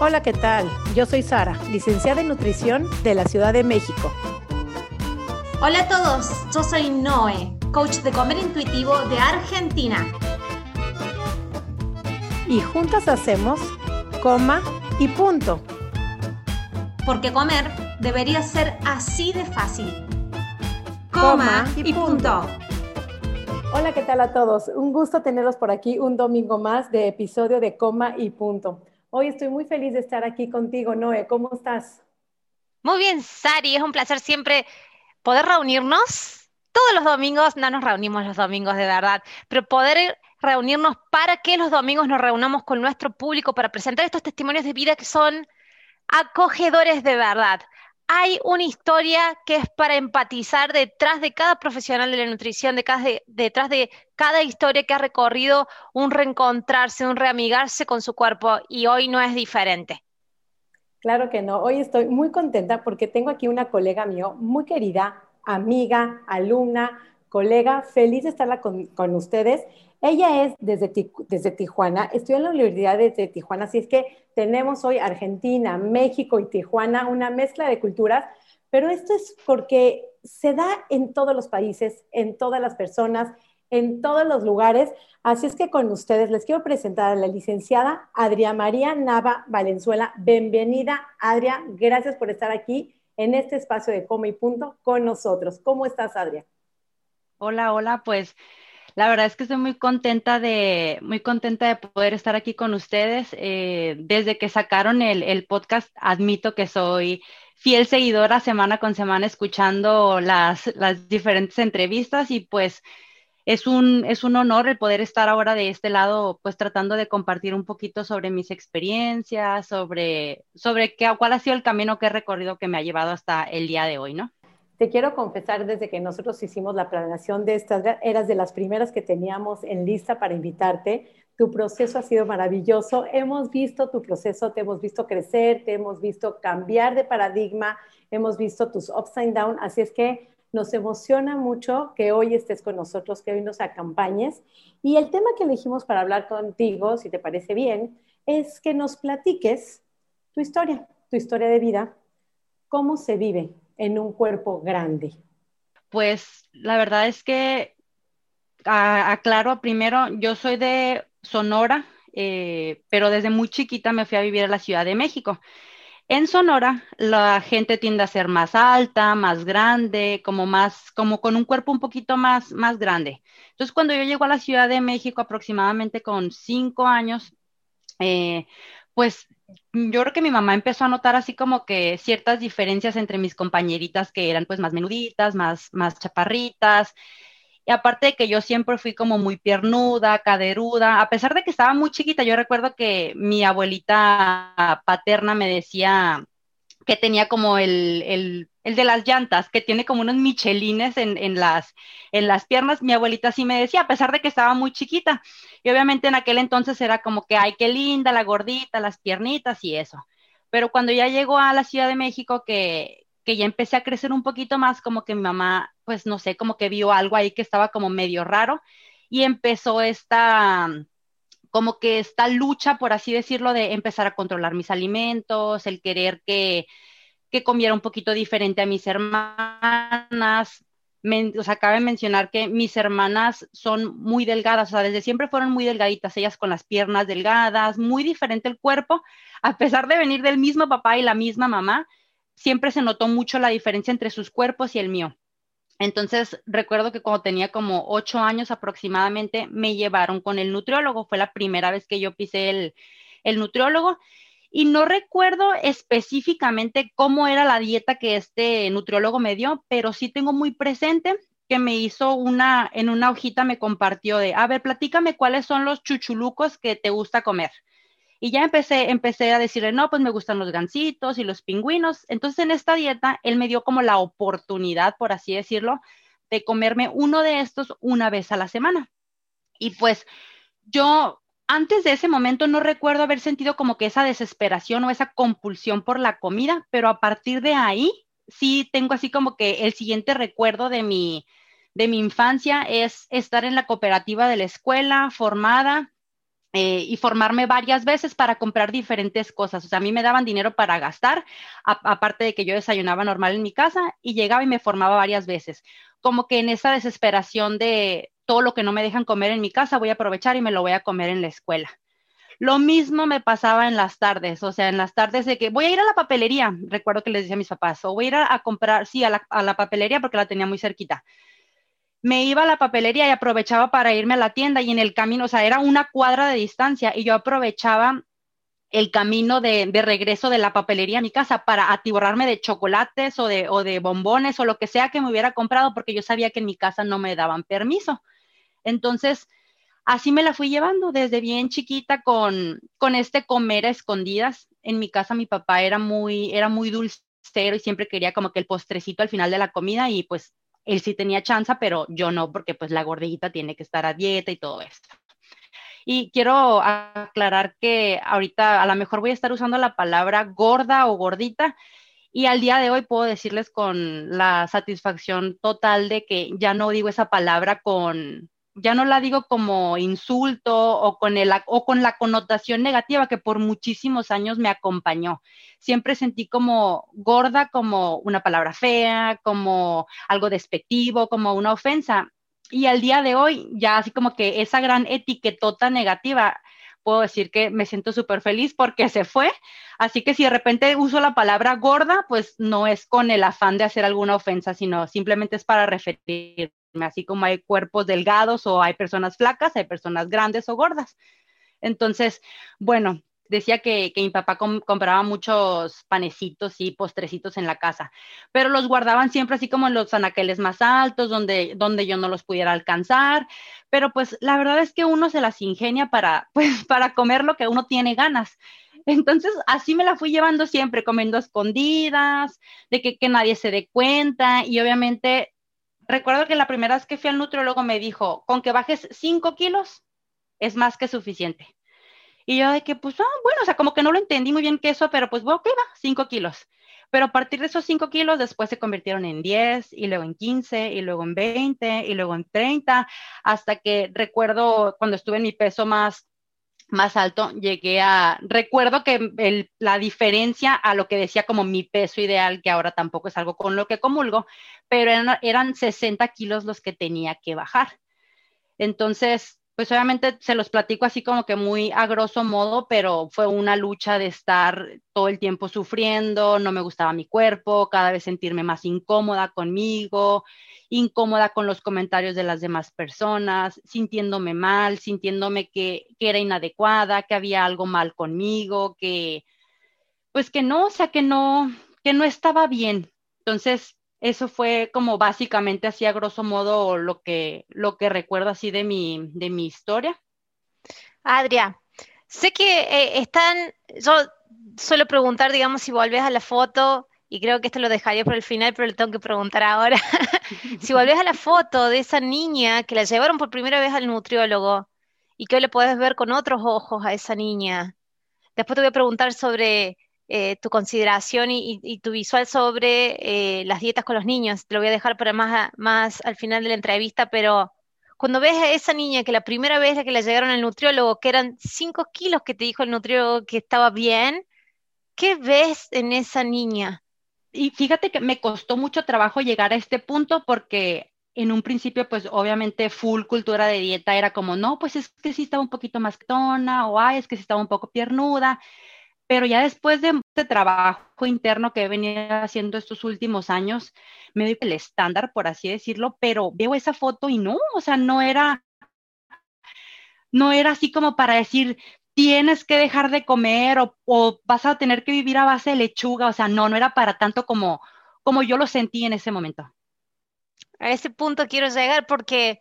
Hola, ¿qué tal? Yo soy Sara, licenciada en nutrición de la Ciudad de México. Hola a todos, yo soy Noé, coach de comer intuitivo de Argentina. Y juntas hacemos coma y punto. Porque comer debería ser así de fácil. Coma, y, punto. Hola, ¿qué tal a todos? Un gusto tenerlos por aquí un domingo más de episodio de Coma y Punto. Hoy estoy muy feliz de estar aquí contigo, Noé. ¿Cómo estás? Muy bien, Sari. Es un placer siempre poder reunirnos. Todos los domingos, no nos reunimos los domingos de verdad, pero poder reunirnos para que los domingos nos reunamos con nuestro público para presentar estos testimonios de vida que son acogedores de verdad hay una historia que es para empatizar detrás de cada profesional de la nutrición, detrás de cada historia que ha recorrido un reencontrarse, un reamigarse con su cuerpo y hoy no es diferente. Claro que no, hoy estoy muy contenta porque tengo aquí una colega mío muy querida, amiga, alumna, colega, feliz de estarla con, con ustedes ella es desde, desde Tijuana, estudia en la Universidad de Tijuana, así es que tenemos hoy Argentina, México y Tijuana, una mezcla de culturas, pero esto es porque se da en todos los países, en todas las personas, en todos los lugares. Así es que con ustedes les quiero presentar a la licenciada Adria María Nava Valenzuela. Bienvenida, Adria. Gracias por estar aquí en este espacio de Coma y Punto con nosotros. ¿Cómo estás, Adria? Hola, hola, pues la verdad es que estoy muy contenta de, muy contenta de poder estar aquí con ustedes. Eh, desde que sacaron el, podcast, admito que soy fiel seguidora semana con semana escuchando las, las diferentes entrevistas y pues es un, es un honor el poder estar ahora de este lado, pues tratando de compartir un poquito sobre mis experiencias, sobre, sobre qué, cuál ha sido el camino que he recorrido que me ha llevado hasta el día de hoy, ¿no? Te quiero confesar, desde que nosotros hicimos la planeación de estas, eras de las primeras que teníamos en lista para invitarte. Tu proceso ha sido maravilloso. Hemos visto tu proceso, te hemos visto crecer, te hemos visto cambiar de paradigma, hemos visto tus ups and downs. Así es que nos emociona mucho que hoy estés con nosotros, que hoy nos acompañes. Y el tema que elegimos para hablar contigo, si te parece bien, es que nos platiques tu historia, tu historia de vida, cómo se vive en un cuerpo grande? Pues la verdad es que aclaro primero, yo soy de Sonora, eh, pero desde muy chiquita me fui a vivir a la Ciudad de México. En Sonora, la gente tiende a ser más alta, más grande, como más, como con un cuerpo un poquito más, más grande. Entonces, cuando yo llego a la Ciudad de México, aproximadamente con cinco años, eh, pues yo creo que mi mamá empezó a notar así como que ciertas diferencias entre mis compañeritas que eran pues más menuditas, más, más chaparritas. Y aparte de que yo siempre fui como muy piernuda, caderuda, a pesar de que estaba muy chiquita, yo recuerdo que mi abuelita paterna me decía que tenía como el, el el de las llantas, que tiene como unos michelines en, las, en las piernas. Mi abuelita sí me decía, a pesar de que estaba muy chiquita. Y obviamente en aquel entonces era como que, ay, qué linda, la gordita, las piernitas y eso. Pero cuando ya llegó a la Ciudad de México, que, que ya empecé a crecer un poquito más, como que mi mamá, pues no sé, como que vio algo ahí que estaba como medio raro y empezó esta como que esta lucha, por así decirlo, de empezar a controlar mis alimentos, el querer que, que comiera un poquito diferente a mis hermanas. o sea, cabe mencionar que mis hermanas son muy delgadas, o sea, desde siempre fueron muy delgaditas, ellas con las piernas delgadas, muy diferente el cuerpo, a pesar de venir del mismo papá y la misma mamá, siempre se notó mucho la diferencia entre sus cuerpos y el mío. Entonces, recuerdo que cuando tenía como ocho años aproximadamente, me llevaron con el nutriólogo. Fue la primera vez que yo pisé el nutriólogo y no recuerdo específicamente cómo era la dieta que este nutriólogo me dio, pero sí tengo muy presente que me hizo una, en una hojita me compartió de, a ver, platícame cuáles son los chuchulucos que te gusta comer. Y ya empecé, empecé a decirle, no, pues me gustan los gansitos y los pingüinos. Entonces en esta dieta, él me dio como la oportunidad, por así decirlo, de comerme uno de estos una vez a la semana. Y pues yo antes de ese momento no recuerdo haber sentido como que esa desesperación o esa compulsión por la comida, pero a partir de ahí sí tengo así como que el siguiente recuerdo de mi, de mi infancia es estar en la cooperativa de la escuela, formada, eh, y formarme varias veces para comprar diferentes cosas. O sea, a mí me daban dinero para gastar, aparte de que yo desayunaba normal en mi casa y llegaba y me formaba varias veces. Como que en esa desesperación de todo lo que no me dejan comer en mi casa, voy a aprovechar y me lo voy a comer en la escuela. Lo mismo me pasaba en las tardes, o sea, en las tardes de que voy a ir a la papelería, recuerdo que les decía a mis papás, o voy a ir a, comprar, sí, a la, a la papelería porque la tenía muy cerquita me iba a la papelería y aprovechaba para irme a la tienda y en el camino, o sea, era una cuadra de distancia y yo aprovechaba el camino de, regreso de la papelería a mi casa para atiborrarme de chocolates o de, o de bombones o lo que sea que me hubiera comprado porque yo sabía que en mi casa no me daban permiso. Entonces, así me la fui llevando desde bien chiquita con, con este comer a escondidas. En mi casa mi papá era muy, era muy dulcero y siempre quería como que el postrecito al final de la comida y pues él sí tenía chance, pero yo no, porque pues la gordita tiene que estar a dieta y todo esto. Y quiero aclarar que ahorita a lo mejor voy a estar usando la palabra gorda o gordita y al día de hoy puedo decirles con la satisfacción total de que ya no digo esa palabra con, ya no la digo como insulto o con, el, o con la connotación negativa que por muchísimos años me acompañó. Siempre sentí como gorda como una palabra fea, como algo despectivo, como una ofensa. Y al día de hoy, ya así como que esa gran etiquetota negativa, puedo decir que me siento súper feliz porque se fue. Así que si de repente uso la palabra gorda, pues no es con el afán de hacer alguna ofensa, sino simplemente es para referir así como hay cuerpos delgados o hay personas flacas, hay personas grandes o gordas. Entonces, bueno, decía que, mi papá compraba muchos panecitos y postrecitos en la casa, pero los guardaban siempre así como en los anaqueles más altos, donde, donde yo no los pudiera alcanzar, pero pues la verdad es que uno se las ingenia para, pues, para comer lo que uno tiene ganas. Entonces, así me la fui llevando siempre, comiendo escondidas, de que, que nadie se dé cuenta y obviamente recuerdo que la primera vez que fui al nutriólogo me dijo, con que bajes 5 kilos es más que suficiente. Y yo de que, pues, ah, bueno, o sea, como que no lo entendí muy bien que eso, pero pues, bueno, ok, va, 5 kilos. Pero a partir de esos 5 kilos, después se convirtieron en 10, y luego en 15, y luego en 20, y luego en 30, hasta que recuerdo cuando estuve en mi peso más más alto, llegué a, recuerdo que la diferencia a lo que decía como mi peso ideal, que ahora tampoco es algo con lo que comulgo, pero eran, eran 60 kilos los que tenía que bajar. Entonces, pues obviamente se los platico así como que muy a grosso modo, pero fue una lucha de estar todo el tiempo sufriendo, no me gustaba mi cuerpo, cada vez sentirme más incómoda conmigo, incómoda con los comentarios de las demás personas, sintiéndome mal, sintiéndome que, que era inadecuada, que había algo mal conmigo, que pues que no, o sea, que no, que no estaba bien. Entonces, eso fue como básicamente así a grosso modo lo que, lo que recuerdo así de mi, de mi historia. Adria, sé que eh, están, yo suelo preguntar, digamos, si volvés a la foto, y creo que esto lo dejaría por el final, pero le tengo que preguntar ahora. si volvés a la foto de esa niña que la llevaron por primera vez al nutriólogo y que hoy le puedes ver con otros ojos a esa niña, después te voy a preguntar sobre eh, tu consideración y, tu visual sobre eh, las dietas con los niños. Te lo voy a dejar para más, más al final de la entrevista, pero cuando ves a esa niña que la primera vez que la llegaron al nutriólogo, que eran 5 kilos que te dijo el nutriólogo que estaba bien, ¿qué ves en esa niña? Y fíjate que me costó mucho trabajo llegar a este punto porque en un principio, pues obviamente full cultura de dieta era como, no, pues es que sí estaba un poquito más tona o ay, es que sí estaba un poco piernuda pero ya después de este trabajo interno que he venido haciendo estos últimos años, me doy el estándar, por así decirlo, pero veo esa foto y no, o sea, no era, no era así como para decir, tienes que dejar de comer o, o, vas a tener que vivir a base de lechuga, o sea, no, no era para tanto como, como yo lo sentí en ese momento. A ese punto quiero llegar porque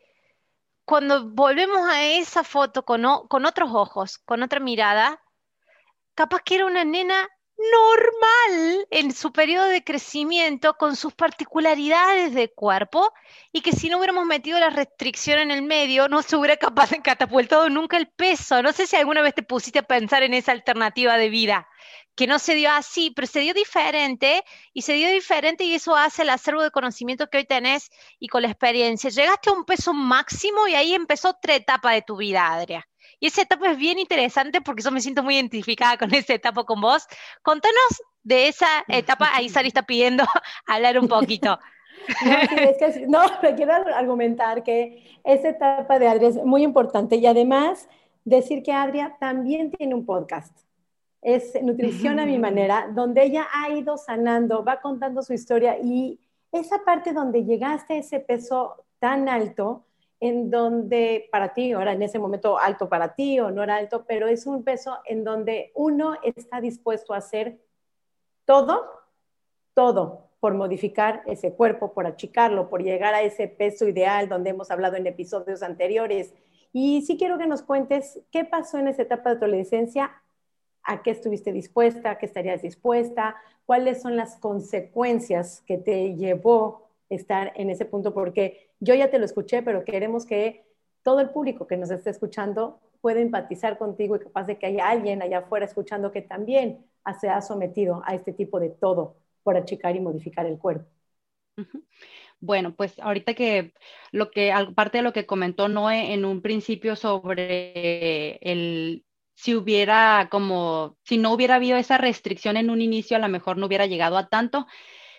cuando volvemos a esa foto con, con otros ojos, con otra mirada, capaz que era una nena normal en su periodo de crecimiento con sus particularidades de cuerpo y que si no hubiéramos metido la restricción en el medio no se hubiera capaz de catapultado nunca el peso. No sé si alguna vez te pusiste a pensar en esa alternativa de vida, que no se dio así, pero se dio diferente y se dio diferente y eso hace el acervo de conocimiento que hoy tenés y con la experiencia. Llegaste a un peso máximo y ahí empezó otra etapa de tu vida, Adria. Y esa etapa es bien interesante porque yo me siento muy identificada con esa etapa con vos. Contanos de esa etapa, ahí Sari está pidiendo hablar un poquito. No, es que, no, quiero argumentar que esa etapa de Adria es muy importante y además decir que Adria también tiene un podcast. Es Nutrición a mi manera, donde ella ha ido sanando, va contando su historia y esa parte donde llegaste a ese peso tan alto, en donde para ti, ahora en ese momento alto para ti o no era alto, pero es un peso en donde uno está dispuesto a hacer todo, todo por modificar ese cuerpo, por achicarlo, por llegar a ese peso ideal donde hemos hablado en episodios anteriores. Y sí quiero que nos cuentes qué pasó en esa etapa de tu adolescencia, a qué estuviste dispuesta, qué estarías dispuesta, cuáles son las consecuencias que te llevó estar en ese punto, porque yo ya te lo escuché, pero queremos que todo el público que nos esté escuchando pueda empatizar contigo y capaz de que haya alguien allá afuera escuchando que también se ha sometido a este tipo de todo por achicar y modificar el cuerpo. Bueno, pues ahorita que lo que, parte de lo que comentó Noé en un principio sobre el si hubiera como, si no hubiera habido esa restricción en un inicio, a lo mejor no hubiera llegado a tanto.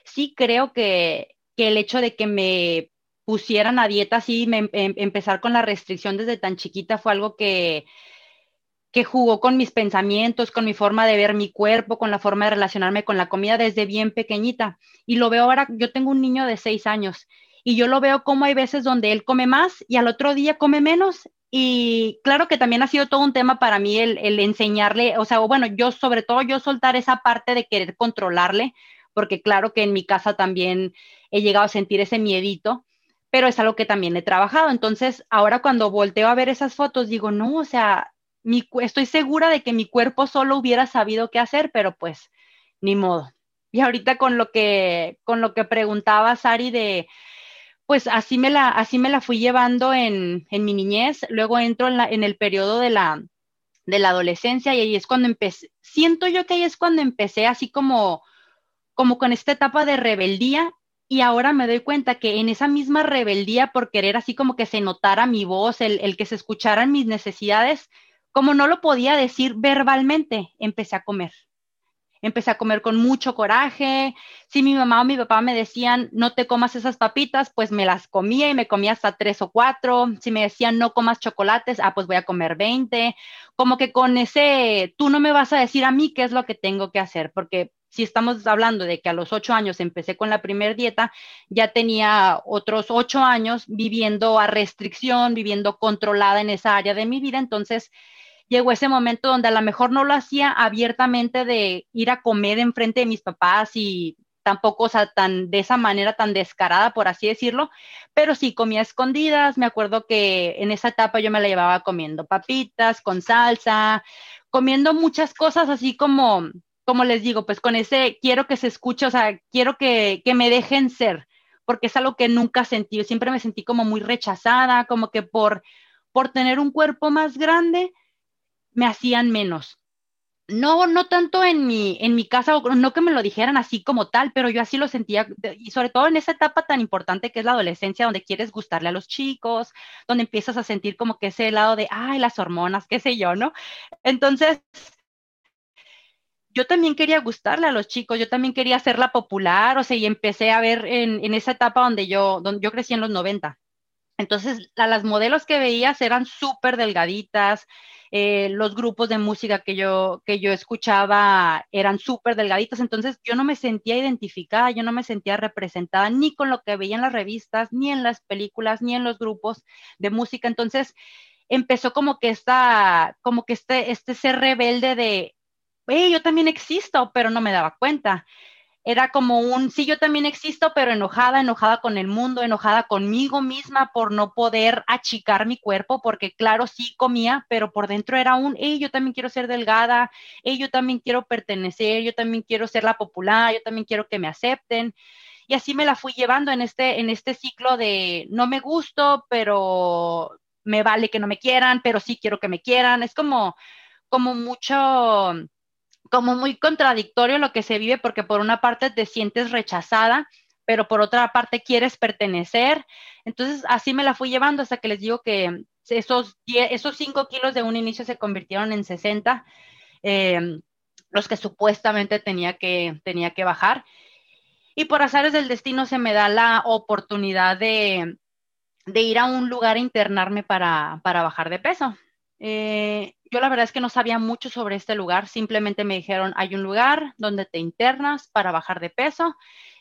Sí creo que, que el hecho de que me pusieran a dieta, sí, me, em, empezar con la restricción desde tan chiquita fue algo que, que jugó con mis pensamientos, con mi forma de ver mi cuerpo, con la forma de relacionarme con la comida desde bien pequeñita. Y lo veo ahora, yo tengo un niño de seis años y yo lo veo como hay veces donde él come más y al otro día come menos. Y claro que también ha sido todo un tema para mí el, el enseñarle, o sea, bueno, yo sobre todo yo soltar esa parte de querer controlarle, porque claro que en mi casa también he llegado a sentir ese miedito, pero es algo que también he trabajado. Entonces, ahora cuando volteo a ver esas fotos, digo, no, o sea, estoy segura de que mi cuerpo solo hubiera sabido qué hacer, pero pues ni modo. Y ahorita con lo que, con lo que preguntaba Sari de, pues así me la, así me la fui llevando en, en mi niñez, luego entro en, en el periodo de la, de la adolescencia y ahí es cuando empecé, siento yo que ahí es cuando empecé así como, como con esta etapa de rebeldía y ahora me doy cuenta que en esa misma rebeldía por querer así como que se notara mi voz, el, el que se escucharan mis necesidades, como no lo podía decir verbalmente, empecé a comer. Empecé a comer con mucho coraje. Si mi mamá o mi papá me decían, no te comas esas papitas, pues me las comía y me comía hasta tres o cuatro. Si me decían, no comas chocolates, ah, pues voy a comer 20. Como que con ese, tú no me vas a decir a mí qué es lo que tengo que hacer, porque si estamos hablando de que a los ocho años empecé con la primera dieta, ya tenía otros ocho años viviendo a restricción, viviendo controlada en esa área de mi vida. Entonces, llegó ese momento donde a lo mejor no lo hacía abiertamente de ir a comer enfrente de mis papás y tampoco, o sea, tan, de esa manera tan descarada, por así decirlo, pero sí comía escondidas. Me acuerdo que en esa etapa yo me la llevaba comiendo papitas con salsa, comiendo muchas cosas así como, como les digo, pues con ese quiero que se escuche, o sea, quiero que, que me dejen ser, porque es algo que nunca sentí, siempre me sentí como muy rechazada, como que por, por tener un cuerpo más grande, me hacían menos. No, no tanto en mi, en mi casa, no que me lo dijeran así como tal, pero yo así lo sentía, y sobre todo en esa etapa tan importante que es la adolescencia, donde quieres gustarle a los chicos, donde empiezas a sentir como que ese lado de, ay, las hormonas, qué sé yo, ¿no? Entonces, yo también quería gustarle a los chicos, yo también quería hacerla popular, o sea, y empecé a ver en, en esa etapa donde yo, donde yo crecí en los 90. Entonces, a las modelos que veías eran súper delgaditas, eh, los grupos de música que yo, que yo escuchaba eran súper delgaditos, entonces yo no me sentía identificada, yo no me sentía representada ni con lo que veía en las revistas, ni en las películas, ni en los grupos de música, entonces empezó como que esta, como que este, este ser rebelde de, hey, yo también existo, pero no me daba cuenta era como un, sí, yo también existo, pero enojada, enojada con el mundo, enojada conmigo misma por no poder achicar mi cuerpo, porque claro, sí comía, pero por dentro era un, hey, yo también quiero ser delgada, hey, yo también quiero pertenecer, yo también quiero ser la popular, yo también quiero que me acepten. Y así me la fui llevando en este, en este ciclo de no me gusto, pero me vale que no me quieran, pero sí quiero que me quieran. Es como, como mucho, como muy contradictorio lo que se vive porque por una parte te sientes rechazada, pero por otra parte quieres pertenecer. Entonces así me la fui llevando hasta que les digo que, esos, esos 5 kilos de un inicio se convirtieron en 60, em, los que supuestamente tenía que, tenía que bajar. Y por azares del destino se me da la oportunidad de, ir a un lugar a internarme para, bajar de peso. Eh, yo la verdad es que no sabía mucho sobre este lugar, simplemente me dijeron, hay un lugar donde te internas para bajar de peso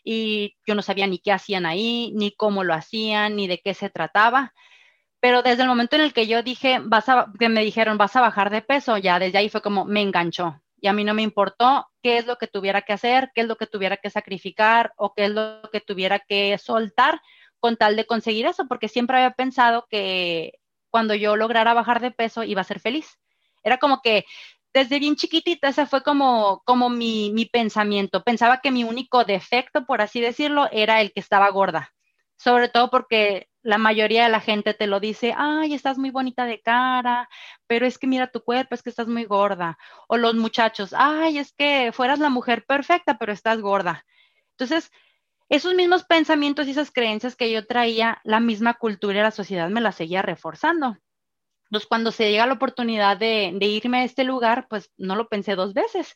y yo no sabía ni qué hacían ahí, ni cómo lo hacían, ni de qué se trataba. Pero desde el momento en el que yo dije, vas a, que me dijeron, vas a bajar de peso, ya desde ahí fue como, me enganchó. Y a mí no me importó qué es lo que tuviera que hacer, qué es lo que tuviera que sacrificar o qué es lo que tuviera que soltar con tal de conseguir eso, porque siempre había pensado que cuando yo lograra bajar de peso iba a ser feliz. Era como que desde bien chiquitita ese fue como, como mi, mi pensamiento. Pensaba que mi único defecto, por así decirlo, era el que estaba gorda. Sobre todo porque la mayoría de la gente te lo dice, ay, estás muy bonita de cara, pero es que mira tu cuerpo, es que estás muy gorda. O los muchachos, ay, es que fueras la mujer perfecta, pero estás gorda. Entonces, esos mismos pensamientos y esas creencias que yo traía, la misma cultura y la sociedad me las seguía reforzando. Entonces, cuando se llega la oportunidad de, irme a este lugar, pues no lo pensé dos veces.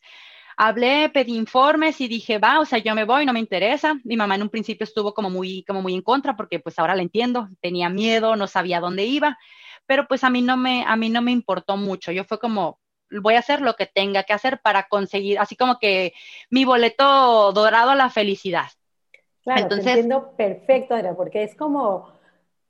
Hablé, pedí informes y dije, va, o sea, yo me voy, no me interesa. Mi mamá en un principio estuvo como muy, como muy en contra porque pues ahora la entiendo, tenía miedo, no sabía dónde iba, pero pues a mí no me, a mí no me importó mucho. Yo fue como, voy a hacer lo que tenga que hacer para conseguir, así como que mi boleto dorado a la felicidad. Claro, Entonces, entiendo perfecto, Adriana, porque es como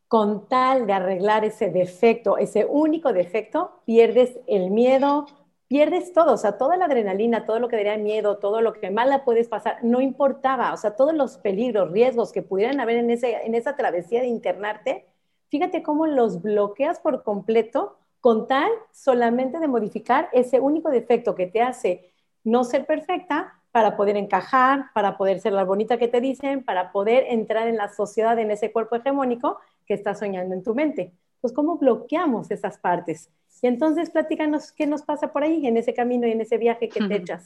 con tal de arreglar ese defecto, ese único defecto, pierdes el miedo, pierdes todo, o sea, toda la adrenalina, todo lo que daría miedo, todo lo que mal la puedes pasar, no importaba, o sea, todos los peligros, riesgos que pudieran haber en, ese, en esa travesía de internarte, fíjate cómo los bloqueas por completo con tal solamente de modificar ese único defecto que te hace no ser perfecta para poder encajar, para poder ser la bonita que te dicen, para poder entrar en la sociedad en ese cuerpo hegemónico que estás soñando en tu mente. Pues, ¿cómo bloqueamos esas partes? Y entonces, platícanos qué nos pasa por ahí, en ese camino y en ese viaje que te echas.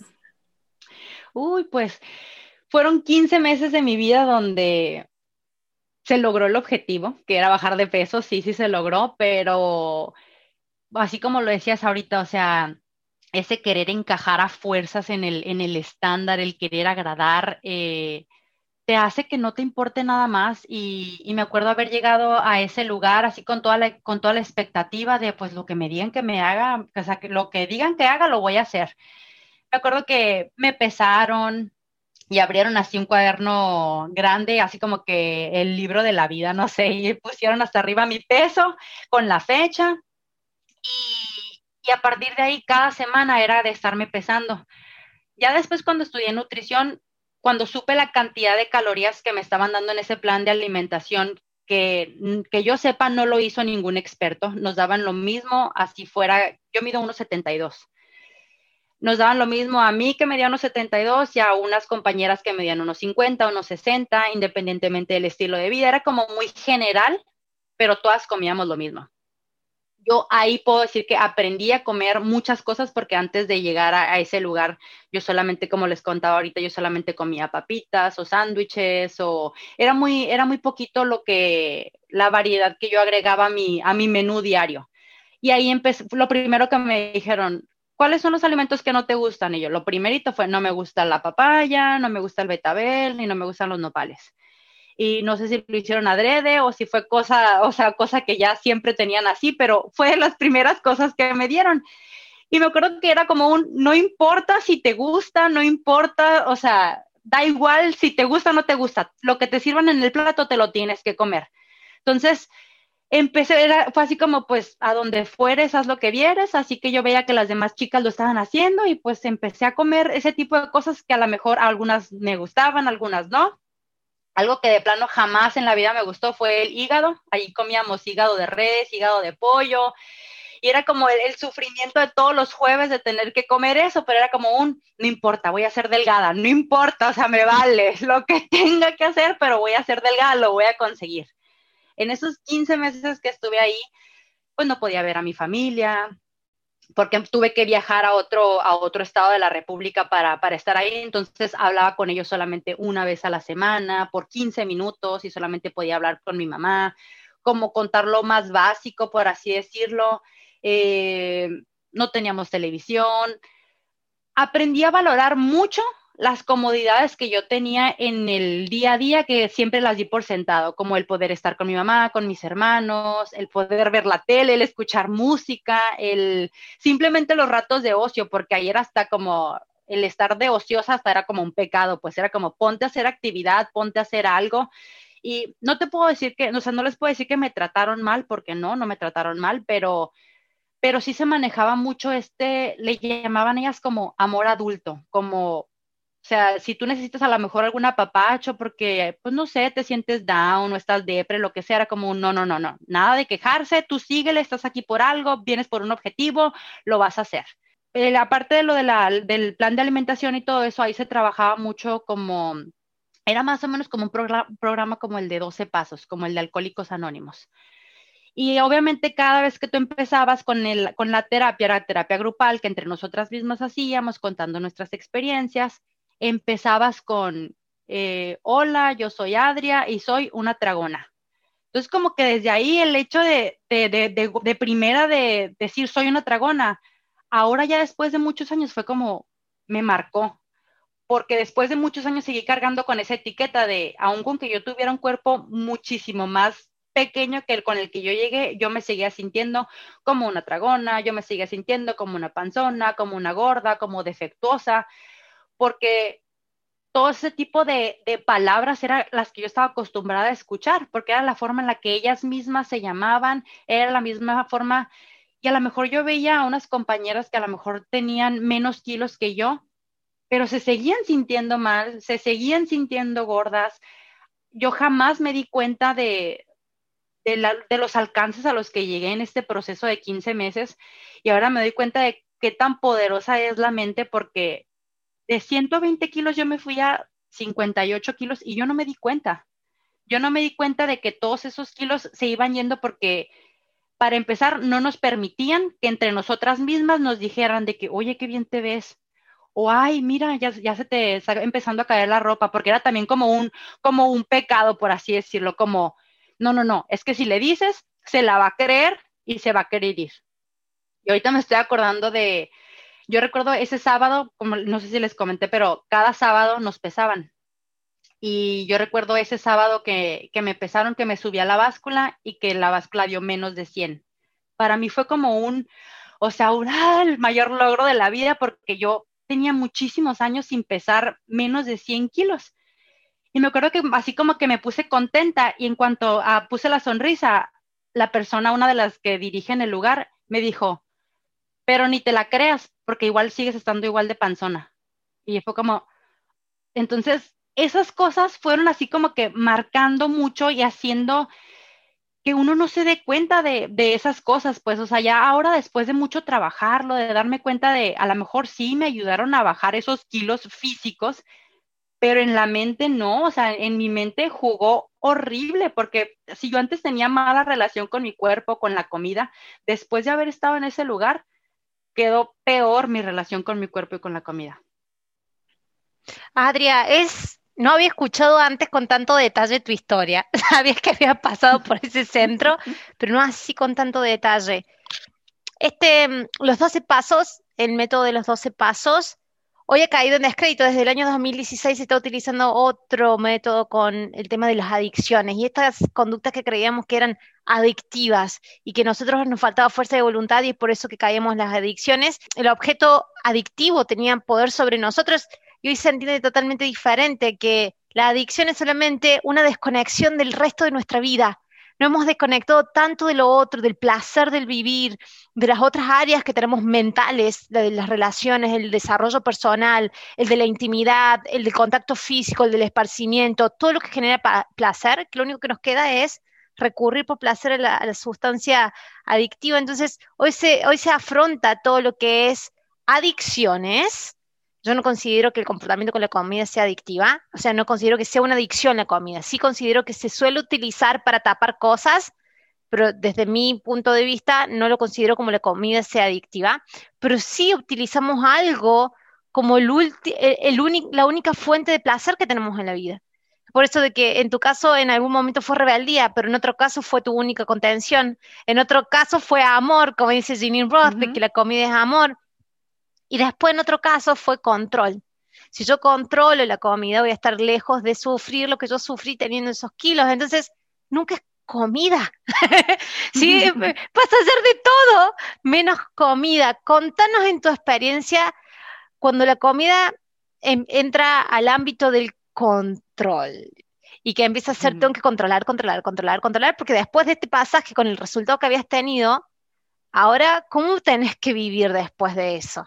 Uy, pues fueron 15 meses de mi vida donde se logró el objetivo, que era bajar de peso, sí, sí se logró, pero así como lo decías ahorita, o sea, ese querer encajar a fuerzas en el, en el estándar, el querer agradar, eh, te hace que no te importe nada más y, me acuerdo haber llegado a ese lugar así con toda la, con toda la expectativa de pues lo que me digan que me haga, o sea, que lo que digan que haga lo voy a hacer. Me acuerdo que me pesaron y abrieron así un cuaderno grande, así como que el libro de la vida, no sé, y pusieron hasta arriba mi peso con la fecha y, y a partir de ahí cada semana era de estarme pesando. Ya después cuando estudié nutrición, cuando supe la cantidad de calorías que me estaban dando en ese plan de alimentación, que, que yo sepa no lo hizo ningún experto, nos daban lo mismo, así fuera, yo mido unos 72. Nos daban lo mismo a mí que medía unos 72 y a unas compañeras que medían unos 50, unos 60, independientemente del estilo de vida. Era como muy general, pero todas comíamos lo mismo yo ahí puedo decir que aprendí a comer muchas cosas porque antes de llegar a, ese lugar, yo solamente, como les contaba ahorita, yo solamente comía papitas o sándwiches o era muy, era muy poquito lo que, la variedad que yo agregaba a mi, a mi menú diario. Y ahí empecé, lo primero que me dijeron, ¿cuáles son los alimentos que no te gustan? Y yo, lo primerito fue, no me gusta la papaya, no me gusta el betabel, ni no me gustan los nopales y no sé si lo hicieron adrede o si fue cosa, o sea, cosa que ya siempre tenían así, pero fue las primeras cosas que me dieron. Y me acuerdo que era como un, no importa si te gusta, no importa, o sea, da igual si te gusta o no te gusta, lo que te sirvan en el plato te lo tienes que comer. Entonces, empecé, era, fue así como, pues, a donde fueres, haz lo que vieres, así que yo veía que las demás chicas lo estaban haciendo y pues empecé a comer ese tipo de cosas que a lo mejor algunas me gustaban, algunas no. Algo que de plano jamás en la vida me gustó fue el hígado. Allí comíamos hígado de res, hígado de pollo. Y era como el, sufrimiento de todos los jueves de tener que comer eso, pero era como un, no importa, voy a ser delgada, no importa, o sea, me vale lo que tenga que hacer, pero voy a ser delgada, lo voy a conseguir. En esos 15 meses que estuve ahí, pues no podía ver a mi familia, porque tuve que viajar a otro, a otro estado de la República para, para, estar ahí, entonces hablaba con ellos solamente una vez a la semana, por 15 minutos, y solamente podía hablar con mi mamá, como contar lo más básico, por así decirlo. Eh, no teníamos televisión. Aprendí a valorar mucho las comodidades que yo tenía en el día a día, que siempre las di por sentado, como el poder estar con mi mamá, con mis hermanos, el poder ver la tele, el escuchar música, el simplemente los ratos de ocio, porque ayer hasta como el estar de ociosa hasta era como un pecado, pues era como ponte a hacer actividad, ponte a hacer algo. Y no te puedo decir que, o sea, no les puedo decir que me trataron mal, porque no, no me trataron mal, pero, pero sí se manejaba mucho este, le llamaban ellas como amor adulto, como o sea, si tú necesitas a lo mejor algún apapacho porque, pues no sé, te sientes down o estás depre, lo que sea, era como un no, no, no, no, nada de quejarse, tú síguele, estás aquí por algo, vienes por un objetivo, lo vas a hacer. Eh, aparte de lo de la, del plan de alimentación y todo eso, ahí se trabajaba mucho como, era más o menos como un programa como el de 12 pasos, como el de Alcohólicos Anónimos. Y obviamente cada vez que tú empezabas con, el, con la terapia, era terapia grupal que entre nosotras mismas hacíamos, contando nuestras experiencias, empezabas con, eh, hola, yo soy Adria y soy una tragona. Entonces, como que desde ahí el hecho de, de, primera de decir soy una tragona, ahora ya después de muchos años fue como, me marcó, porque después de muchos años seguí cargando con esa etiqueta de, aun con que yo tuviera un cuerpo muchísimo más pequeño que el con el que yo llegué, yo me seguía sintiendo como una tragona, yo me seguía sintiendo como una panzona, como una gorda, como defectuosa porque todo ese tipo de, palabras eran las que yo estaba acostumbrada a escuchar, porque era la forma en la que ellas mismas se llamaban, era la misma forma, y a lo mejor yo veía a unas compañeras que a lo mejor tenían menos kilos que yo, pero se seguían sintiendo mal, se seguían sintiendo gordas. Yo jamás me di cuenta de, de los alcances a los que llegué en este proceso de 15 meses y ahora me doy cuenta de qué tan poderosa es la mente porque de 120 kilos yo me fui a 58 kilos y yo no me di cuenta. Yo no me di cuenta de que todos esos kilos se iban yendo porque, para empezar, no nos permitían que entre nosotras mismas nos dijeran de que, oye, qué bien te ves. O, ay, mira, ya, se te está empezando a caer la ropa, porque era también como un, como un pecado, por así decirlo, como, no, no, no, es que si le dices, se la va a creer y se va a querer ir. Y ahorita me estoy acordando de, yo recuerdo ese sábado, como no sé si les comenté, pero cada sábado nos pesaban. Y yo recuerdo ese sábado que, me pesaron, que me subí a la báscula y que la báscula dio menos de 100. Para mí fue como un, o sea, un, ah, el mayor logro de la vida porque yo tenía muchísimos años sin pesar menos de 100 kilos. Y me acuerdo que así como que me puse contenta y en cuanto a, puse la sonrisa, la persona, una de las que dirigen el lugar, me dijo, pero ni te la creas, porque igual sigues estando igual de panzona. Y fue como, entonces, esas cosas fueron así como que marcando mucho y haciendo que uno no se dé cuenta de, de, esas cosas, pues, o sea, ya ahora después de mucho trabajarlo, de darme cuenta de, a lo mejor sí me ayudaron a bajar esos kilos físicos, pero en la mente no, o sea, en mi mente jugó horrible, porque si yo antes tenía mala relación con mi cuerpo, con la comida, después de haber estado en ese lugar, quedó peor mi relación con mi cuerpo y con la comida. Adria, es, no había escuchado antes con tanto detalle tu historia. Sabías que había pasado por ese centro, pero no así con tanto detalle. Este, mm, los 12 pasos, el método de los 12 pasos, Hoy ha caído en descrédito. Desde el año 2016 se está utilizando otro método con el tema de las adicciones y estas conductas que creíamos que eran adictivas y que nosotros nos faltaba fuerza de voluntad y es por eso que caíamos en las adicciones. El objeto adictivo tenía poder sobre nosotros y hoy se entiende totalmente diferente que la adicción es solamente una desconexión del resto de nuestra vida no hemos desconectado tanto de lo otro, del placer del vivir, de las otras áreas que tenemos mentales, de las relaciones, el desarrollo personal, el de la intimidad, el del contacto físico, el del esparcimiento, todo lo que genera placer, que lo único que nos queda es recurrir por placer a la, sustancia adictiva. Entonces, hoy se, hoy se afronta todo lo que es adicciones, yo no considero que el comportamiento con la comida sea adictiva, o sea, no considero que sea una adicción la comida, sí considero que se suele utilizar para tapar cosas, pero desde mi punto de vista no lo considero como la comida sea adictiva, pero sí utilizamos algo como el, la única fuente de placer que tenemos en la vida. Por eso de que en tu caso en algún momento fue rebeldía, pero en otro caso fue tu única contención. En otro caso fue amor, como dice Jeanine Roth, que la comida es amor. Y después en otro caso fue control. Si yo controlo la comida, voy a estar lejos de sufrir lo que yo sufrí teniendo esos kilos. Entonces, nunca es comida. sí, vas a hacer de todo menos comida. Contanos en tu experiencia cuando la comida entra al ámbito del control y que empieza a ser, tengo que controlar, controlar, controlar, controlar, porque después de este pasaje con el resultado que habías tenido, ahora, ¿cómo tenés que vivir después de eso?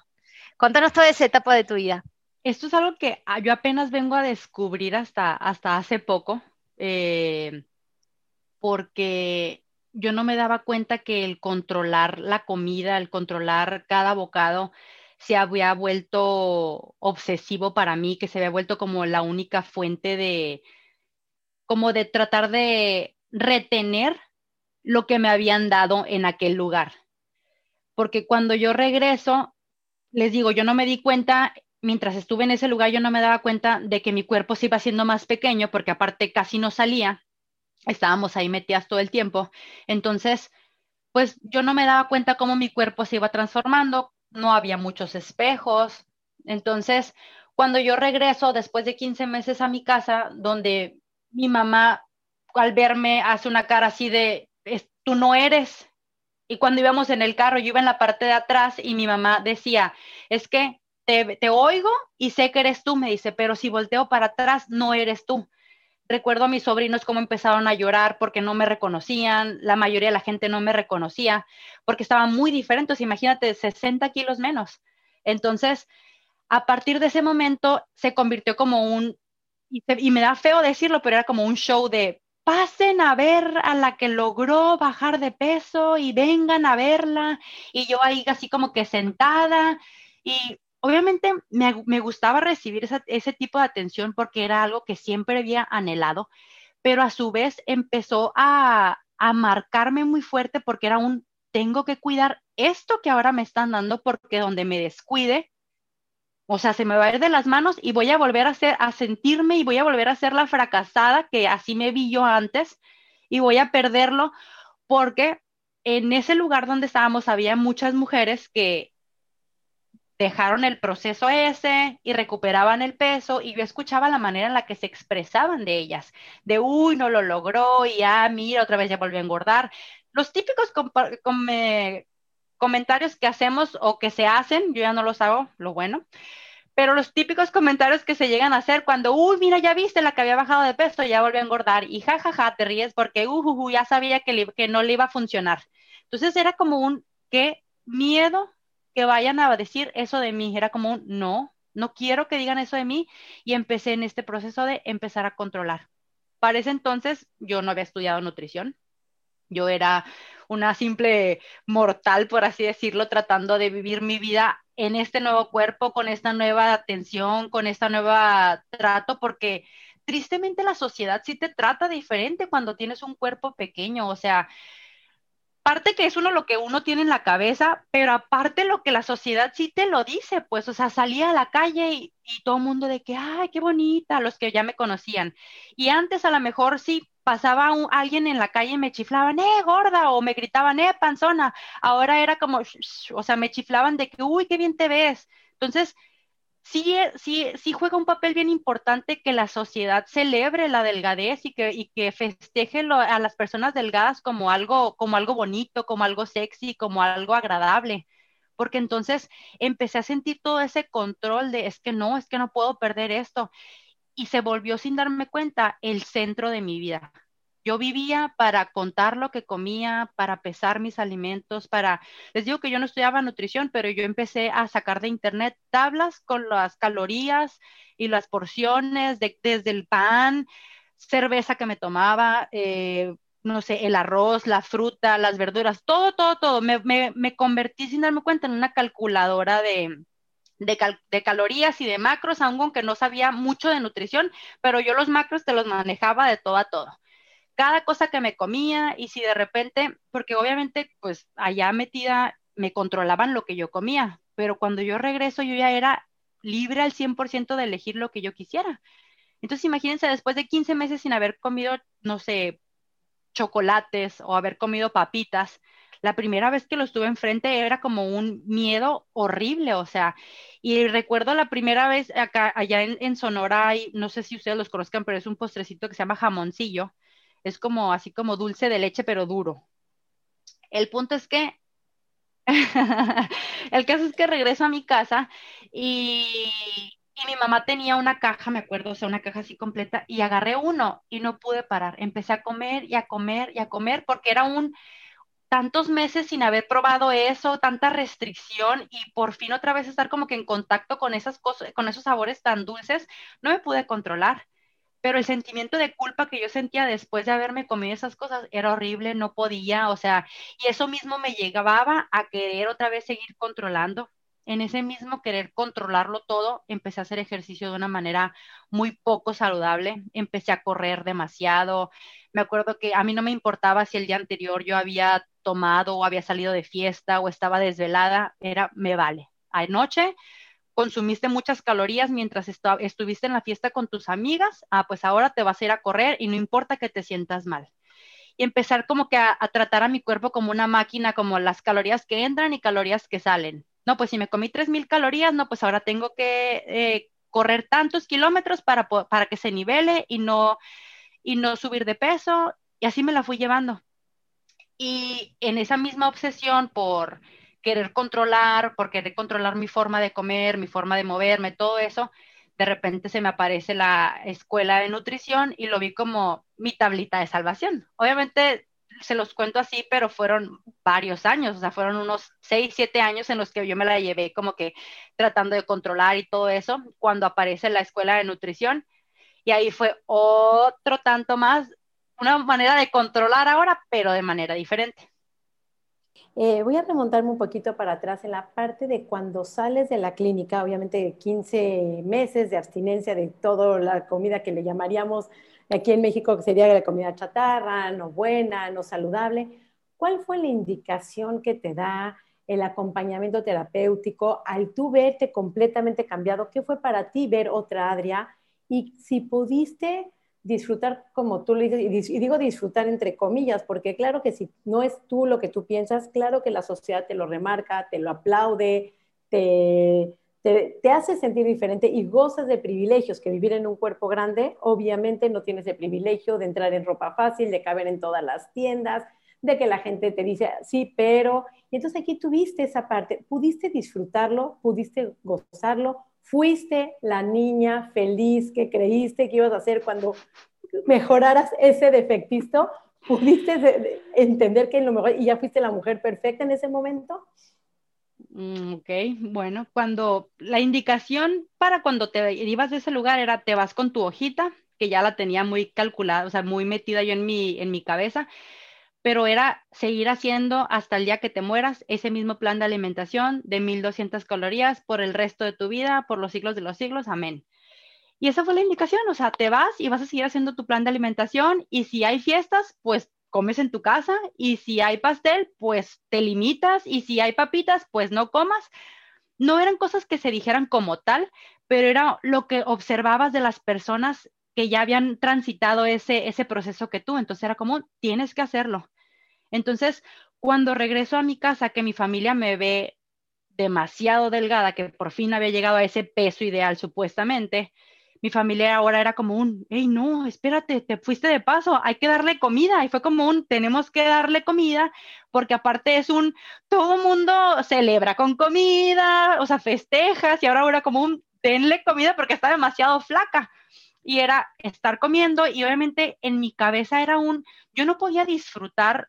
Contanos toda esa etapa de tu vida. Esto es algo que ah, yo apenas vengo a descubrir hasta, hasta hace poco, eh, porque yo no me daba cuenta que el controlar la comida, el controlar cada bocado, se había vuelto obsesivo para mí, que se había vuelto como la única fuente de, como de tratar de retener lo que me habían dado en aquel lugar. Porque cuando yo regreso, les digo, yo no me di cuenta, mientras estuve en ese lugar, yo no me daba cuenta de que mi cuerpo se iba haciendo más pequeño, porque aparte casi no salía, estábamos ahí metidas todo el tiempo. Entonces, pues yo no me daba cuenta cómo mi cuerpo se iba transformando, no había muchos espejos. Entonces, cuando yo regreso después de 15 meses a mi casa, donde mi mamá al verme hace una cara así de, tú no eres. Y cuando íbamos en el carro, yo iba en la parte de atrás y mi mamá decía, es que te, te oigo y sé que eres tú, me dice, pero si volteo para atrás, no eres tú recuerdo a mis sobrinos cómo empezaron a llorar porque no me reconocían, la mayoría de la gente no me reconocía porque estaban muy diferentes, imagínate, 60 kilos menos. Entonces, a partir de ese momento se convirtió como un, y, me da feo decirlo, pero era como un show de pasen a ver a la que logró bajar de peso y vengan a verla. Y yo ahí así como que sentada y obviamente me, gustaba recibir ese tipo de atención porque era algo que siempre había anhelado, pero a su vez empezó a, a marcarme muy fuerte porque era un, tengo que cuidar esto que ahora me están dando porque donde me descuide, o sea, se me va a ir de las manos y voy a volver a, ser, a sentirme y voy a volver a ser la fracasada que así me vi yo antes y voy a perderlo porque en ese lugar donde estábamos había muchas mujeres que dejaron el proceso ese y recuperaban el peso y yo escuchaba la manera en la que se expresaban de ellas, de, uy, no lo logró y, ah, mira, otra vez ya volvió a engordar. Los típicos comentarios que hacemos o que se hacen, yo ya no los hago, lo bueno, pero los típicos comentarios que se llegan a hacer cuando, uy, mira, ya viste la que había bajado de peso, ya volvió a engordar y jajaja, ja, ja, te ríes porque, uh, ya sabía que, que no le iba a funcionar. Entonces era como un, qué miedo que vayan a decir eso de mí. Era como un no, no quiero que digan eso de mí y empecé en este proceso de empezar a controlar. Para ese entonces yo no había estudiado nutrición. Yo era una simple mortal, por así decirlo, tratando de vivir mi vida en este nuevo cuerpo, con esta nueva atención, con esta nueva trato, porque tristemente la sociedad sí te trata diferente cuando tienes un cuerpo pequeño. O sea, parte que es uno lo que uno tiene en la cabeza, pero aparte lo que la sociedad sí te lo dice, pues, o sea, salía a la calle y, todo el mundo de que, ay, qué bonita, los que ya me conocían. Y antes a lo mejor sí pasaba alguien en la calle y me chiflaban, eh, gorda, o me gritaban, eh, panzona. Ahora era como, o sea, me chiflaban de que, uy, qué bien te ves. Entonces, sí, eh, sí, sí juega un papel bien importante que la sociedad celebre la delgadez y que, y que festeje a las personas delgadas como algo, como algo bonito, como algo sexy, como algo agradable. Porque entonces empecé a sentir todo ese control de es que no, es que no puedo perder esto. Y se volvió sin darme cuenta el centro de mi vida. Yo vivía para contar lo que comía, para pesar mis alimentos, para... Les digo que yo no estudiaba nutrición, pero yo empecé a sacar de internet tablas con las calorías y las porciones, desde el pan, cerveza que me tomaba, eh, no sé, el arroz, la fruta, las verduras, todo, todo, todo. Me, me, convertí sin darme cuenta en una calculadora de, de, calorías y de macros, aunque no sabía mucho de nutrición, pero yo los macros te los manejaba de todo a todo cada cosa que me comía y si de repente, porque obviamente pues allá metida me controlaban lo que yo comía, pero cuando yo regreso yo ya era libre al 100% de elegir lo que yo quisiera. Entonces imagínense después de 15 meses sin haber comido, no sé, chocolates o haber comido papitas, la primera vez que lo estuve enfrente era como un miedo horrible, o sea, y recuerdo la primera vez acá, allá en, Sonora, hay, no sé si ustedes los conozcan, pero es un postrecito que se llama jamoncillo, es como así como dulce de leche, pero duro. El punto es que, el caso es que regreso a mi casa y, mi mamá tenía una caja, me acuerdo, o sea, una caja así completa, y agarré uno y no pude parar. Empecé a comer y a comer y a comer porque era un tantos meses sin haber probado eso, tanta restricción y por fin otra vez estar como que en contacto con esas cosas, con esos sabores tan dulces, no me pude controlar. Pero el sentimiento de culpa que yo sentía después de haberme comido esas cosas era horrible, no podía, o sea, y eso mismo me llegaba a querer otra vez seguir controlando. En ese mismo querer controlarlo todo, empecé a hacer ejercicio de una manera muy poco saludable, empecé a correr demasiado, me acuerdo que a mí no me importaba si el día anterior yo había tomado o había salido de fiesta o estaba desvelada, era, me vale. Anoche consumiste muchas calorías mientras estuviste en la fiesta con tus amigas, ah, pues ahora te vas a ir a correr y no importa que te sientas mal. Y empezar como que a, tratar a mi cuerpo como una máquina, como las calorías que entran y calorías que salen. No, pues si me comí 3.000 calorías, no, pues ahora tengo que eh, correr tantos kilómetros para, para que se nivele y no y no subir de peso, y así me la fui llevando. Y en esa misma obsesión por querer controlar, por querer controlar mi forma de comer, mi forma de moverme, todo eso, de repente se me aparece la escuela de nutrición y lo vi como mi tablita de salvación. Obviamente se los cuento así, pero fueron varios años, o sea, fueron unos seis, siete años en los que yo me la llevé como que tratando de controlar y todo eso, cuando aparece la escuela de nutrición y ahí fue otro tanto más, una manera de controlar ahora, pero de manera diferente. Eh, voy a remontarme un poquito para atrás en la parte de cuando sales de la clínica, obviamente 15 meses de abstinencia de toda la comida que le llamaríamos aquí en México, que sería la comida chatarra, no buena, no saludable. ¿Cuál fue la indicación que te da el acompañamiento terapéutico al tú verte completamente cambiado? ¿Qué fue para ti ver otra Adria? y si pudiste disfrutar como tú lo dices, y digo disfrutar entre comillas, porque claro que si no es tú lo que tú piensas, claro que la sociedad te lo remarca, te lo aplaude, te, te, hace sentir diferente y gozas de privilegios, que vivir en un cuerpo grande, obviamente no tienes el privilegio de entrar en ropa fácil, de caber en todas las tiendas, de que la gente te dice, sí, pero, y entonces aquí tuviste esa parte, pudiste disfrutarlo, pudiste gozarlo, fuiste la niña feliz que creíste que ibas a ser cuando mejoraras ese defectito, pudiste entender que lo mejor y ya fuiste la mujer perfecta en ese momento. Mm, ok, bueno, cuando la indicación para cuando te ibas de ese lugar era te vas con tu hojita, que ya la tenía muy calculada, o sea, muy metida yo en mi, en mi cabeza, pero era seguir haciendo hasta el día que te mueras ese mismo plan de alimentación de 1200 calorías por el resto de tu vida, por los siglos de los siglos, amén. Y esa fue la indicación, o sea, te vas y vas a seguir haciendo tu plan de alimentación y si hay fiestas, pues comes en tu casa y si hay pastel, pues te limitas y si hay papitas, pues no comas. No eran cosas que se dijeran como tal, pero era lo que observabas de las personas que ya habían transitado ese, ese proceso que tú. Entonces era como, tienes que hacerlo. Entonces, cuando regreso a mi casa, que mi familia me ve demasiado delgada, que por fin había llegado a ese peso ideal supuestamente, mi familia ahora era como un, hey, no, espérate, te fuiste de paso, hay que darle comida. Y fue como un, tenemos que darle comida, porque aparte es un, todo mundo celebra con comida, o sea, festejas, y ahora ahora como un, denle comida porque está demasiado flaca. Y era estar comiendo, y obviamente en mi cabeza era un, yo no podía disfrutar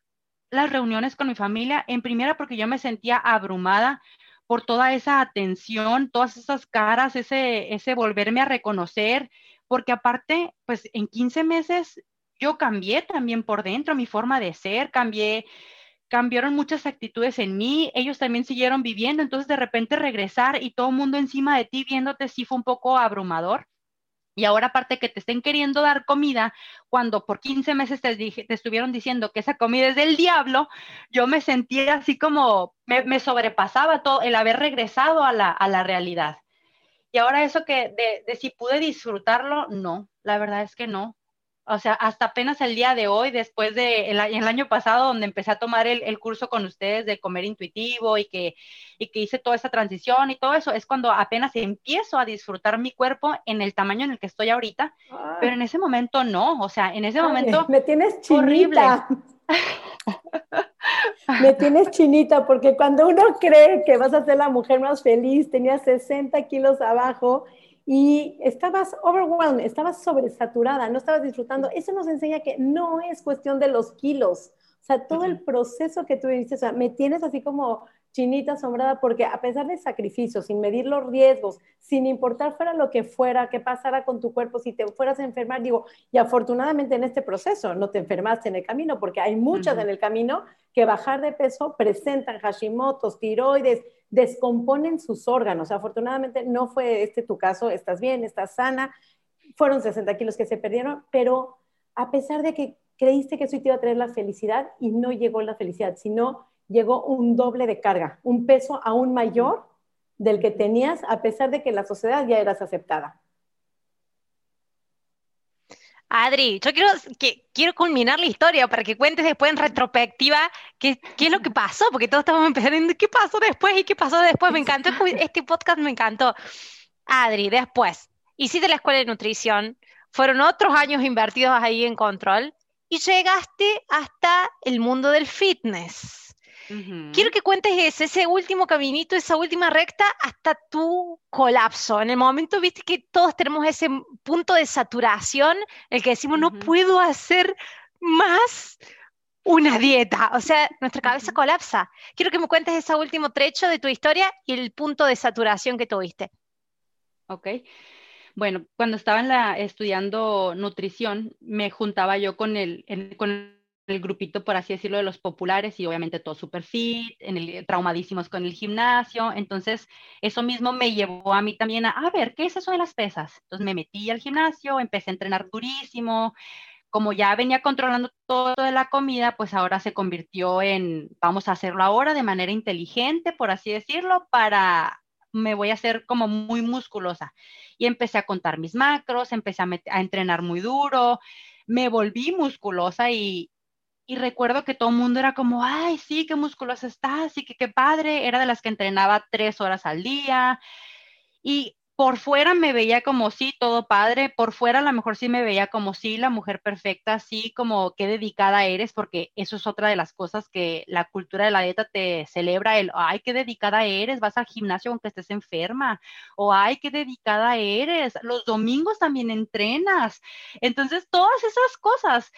las reuniones con mi familia, en primera porque yo me sentía abrumada por toda esa atención, todas esas caras, ese, ese volverme a reconocer, porque aparte, pues en 15 meses yo cambié también por dentro, mi forma de ser, cambié, cambiaron muchas actitudes en mí, ellos también siguieron viviendo, entonces de repente regresar y todo el mundo encima de ti viéndote sí fue un poco abrumador. Y ahora aparte que te estén queriendo dar comida, cuando por 15 meses te, te estuvieron diciendo que esa comida es del diablo, yo me sentía así como, me, sobrepasaba todo el haber regresado a la, a la realidad. Y ahora eso que de, de si pude disfrutarlo, no, la verdad es que no o sea, hasta apenas el día de hoy, después de el, año pasado, donde empecé a tomar el, curso con ustedes de comer intuitivo y que, y que hice toda esa transición y todo eso, es cuando apenas empiezo a disfrutar mi cuerpo en el tamaño en el que estoy ahorita, pero en ese momento no, o sea, en ese momento... Me tienes chinita. me tienes chinita porque cuando uno cree que vas a ser la mujer más feliz, tenía 60 kilos abajo y estabas overwhelmed, estabas sobresaturada, no estabas disfrutando. Eso nos enseña que no es cuestión de los kilos. O sea, todo el proceso que tú viviste, o sea, me tienes así como chinita asombrada porque a pesar del sacrificio, sin medir los riesgos, sin importar fuera lo que fuera, qué pasara con tu cuerpo, si te fueras a enfermar, digo, y afortunadamente en este proceso no te enfermaste en el camino, porque hay muchas en el camino que bajar de peso presentan Hashimoto's, tiroides, descomponen sus órganos. Afortunadamente no fue este tu caso, estás bien, estás sana, fueron 60 kilos que se perdieron, pero a pesar de que creíste que eso te iba a traer la felicidad y no llegó la felicidad, sino llegó un doble de carga, un peso aún mayor del que tenías a pesar de que la sociedad ya eras aceptada. Adri, yo quiero, quiero culminar la historia para que cuentes después en retrospectiva qué, qué es lo que pasó, porque todos estamos empezando, ¿qué pasó después y qué pasó después? Me encantó, este podcast me encantó. Adri, después, hiciste la escuela de nutrición, fueron otros años invertidos ahí en control y llegaste hasta el mundo del fitness. Quiero que cuentes ese, ese último caminito, esa última recta hasta tu colapso. En el momento, viste que todos tenemos ese punto de saturación, el que decimos, no puedo hacer más una dieta. O sea, nuestra cabeza colapsa. Quiero que me cuentes ese último trecho de tu historia y el punto de saturación que tuviste. Ok. Bueno, cuando estaba en la, estudiando nutrición, me juntaba yo con el, con el grupito, por así decirlo, de los populares y obviamente todos super fit, en el, traumadísimos con el gimnasio. Entonces, eso mismo me llevó a mí también a, a ver, ¿qué es eso de las pesas? Entonces me metí al gimnasio, empecé a entrenar durísimo. Como ya venía controlando todo de la comida, pues ahora se convirtió en, vamos a hacerlo ahora de manera inteligente, por así decirlo, para, me voy a hacer como muy musculosa. Y empecé a contar mis macros, empecé a entrenar muy duro, me volví musculosa y, y recuerdo que todo el mundo era como, ay, sí, qué musculosa estás, y que qué padre, era de las que entrenaba tres horas al día. Y por fuera me veía como sí, todo padre, por fuera a lo mejor sí me veía como sí, la mujer perfecta, sí, como qué dedicada eres, porque eso es otra de las cosas que la cultura de la dieta te celebra, el, ay, qué dedicada eres, vas al gimnasio aunque estés enferma, o ay, qué dedicada eres, los domingos también entrenas. Entonces, todas esas cosas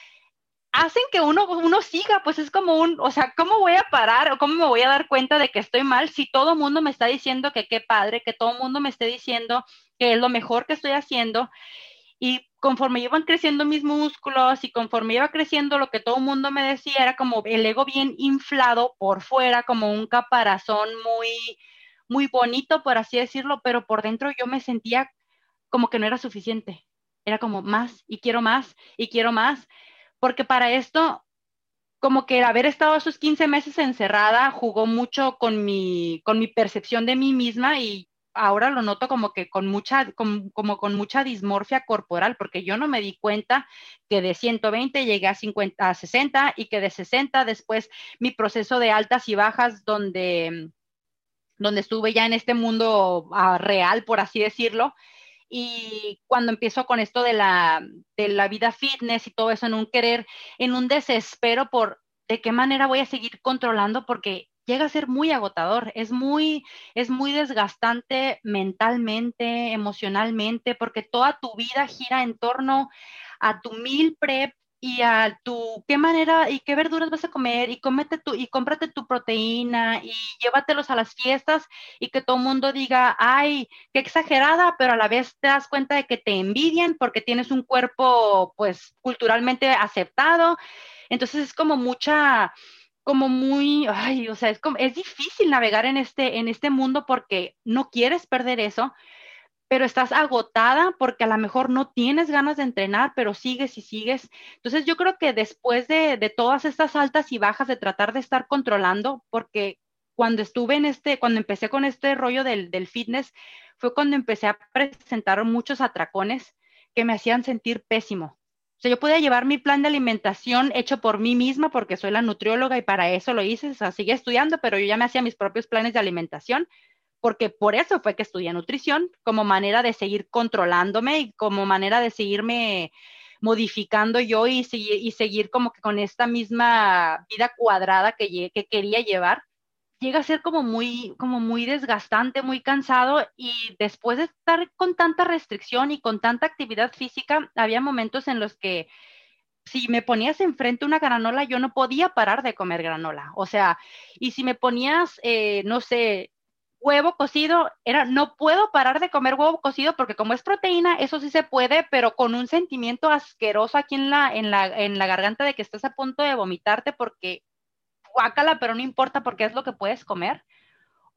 hacen que uno, uno siga, pues es como un, o sea, ¿cómo voy a parar o cómo me voy a dar cuenta de que estoy mal si todo el mundo me está diciendo que qué padre, que todo el mundo me esté diciendo que es lo mejor que estoy haciendo? Y conforme iban creciendo mis músculos y conforme iba creciendo lo que todo el mundo me decía, era como el ego bien inflado por fuera, como un caparazón muy, muy bonito, por así decirlo, pero por dentro yo me sentía como que no era suficiente. Era como más y quiero más y quiero más porque para esto, como que haber estado esos 15 meses encerrada jugó mucho con mi, con mi percepción de mí misma y ahora lo noto como que con mucha, como con mucha dismorfia corporal, porque yo no me di cuenta que de 120 llegué a, 50, a 60 y que de 60 después mi proceso de altas y bajas donde, donde estuve ya en este mundo ah, real, por así decirlo, y cuando empiezo con esto de la, de la vida fitness y todo eso en un querer, en un desespero por de qué manera voy a seguir controlando porque llega a ser muy agotador, es muy, es muy desgastante mentalmente, emocionalmente, porque toda tu vida gira en torno a tu meal prep, y a tu qué manera y qué verduras vas a comer y cómete tu y cómprate tu proteína y llévatelos a las fiestas y que todo el mundo diga, "Ay, qué exagerada", pero a la vez te das cuenta de que te envidian porque tienes un cuerpo pues culturalmente aceptado. Entonces es como mucha como muy, ay, o sea, es como es difícil navegar en este en este mundo porque no quieres perder eso, pero estás agotada porque a lo mejor no tienes ganas de entrenar, pero sigues y sigues. Entonces yo creo que después de, todas estas altas y bajas de tratar de estar controlando, porque cuando estuve en este, cuando empecé con este rollo del, del fitness, fue cuando empecé a presentar muchos atracones que me hacían sentir pésimo. O sea, yo podía llevar mi plan de alimentación hecho por mí misma porque soy la nutrióloga y para eso lo hice, o sea, seguía estudiando, pero yo ya me hacía mis propios planes de alimentación porque por eso fue que estudié nutrición, como manera de seguir controlándome y como manera de seguirme modificando yo y, seguir como que con esta misma vida cuadrada que, que quería llevar llega a ser como muy, como muy desgastante, muy cansado y después de estar con tanta restricción y con tanta actividad física, había momentos en los que si me ponías enfrente una granola, yo no podía parar de comer granola. O sea, y si me ponías, eh, no sé, huevo cocido, era, no puedo parar de comer huevo cocido porque como es proteína, eso sí se puede, pero con un sentimiento asqueroso aquí en la, en la, en la garganta de que estás a punto de vomitarte porque guácala, pero no importa porque es lo que puedes comer.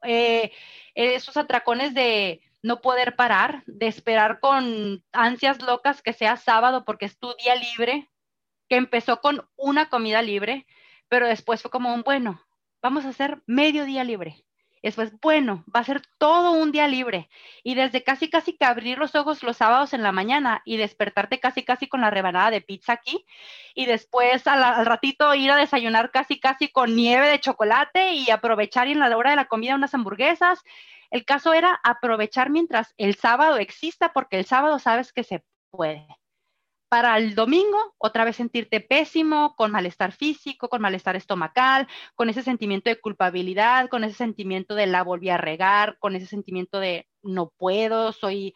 Eh, esos atracones de no poder parar, de esperar con ansias locas que sea sábado porque es tu día libre, que empezó con una comida libre, pero después fue como un, bueno, vamos a hacer medio día libre. Después, bueno, va a ser todo un día libre. Y desde casi, casi que abrir los ojos los sábados en la mañana y despertarte casi, casi con la rebanada de pizza aquí. Y después al, ratito ir a desayunar casi, casi con nieve de chocolate y aprovechar en la hora de la comida unas hamburguesas. El caso era aprovechar mientras el sábado exista, porque el sábado sabes que se puede para el domingo otra vez sentirte pésimo, con malestar físico, con malestar estomacal, con ese sentimiento de culpabilidad, con ese sentimiento de la volví a regar, con ese sentimiento de no puedo, soy,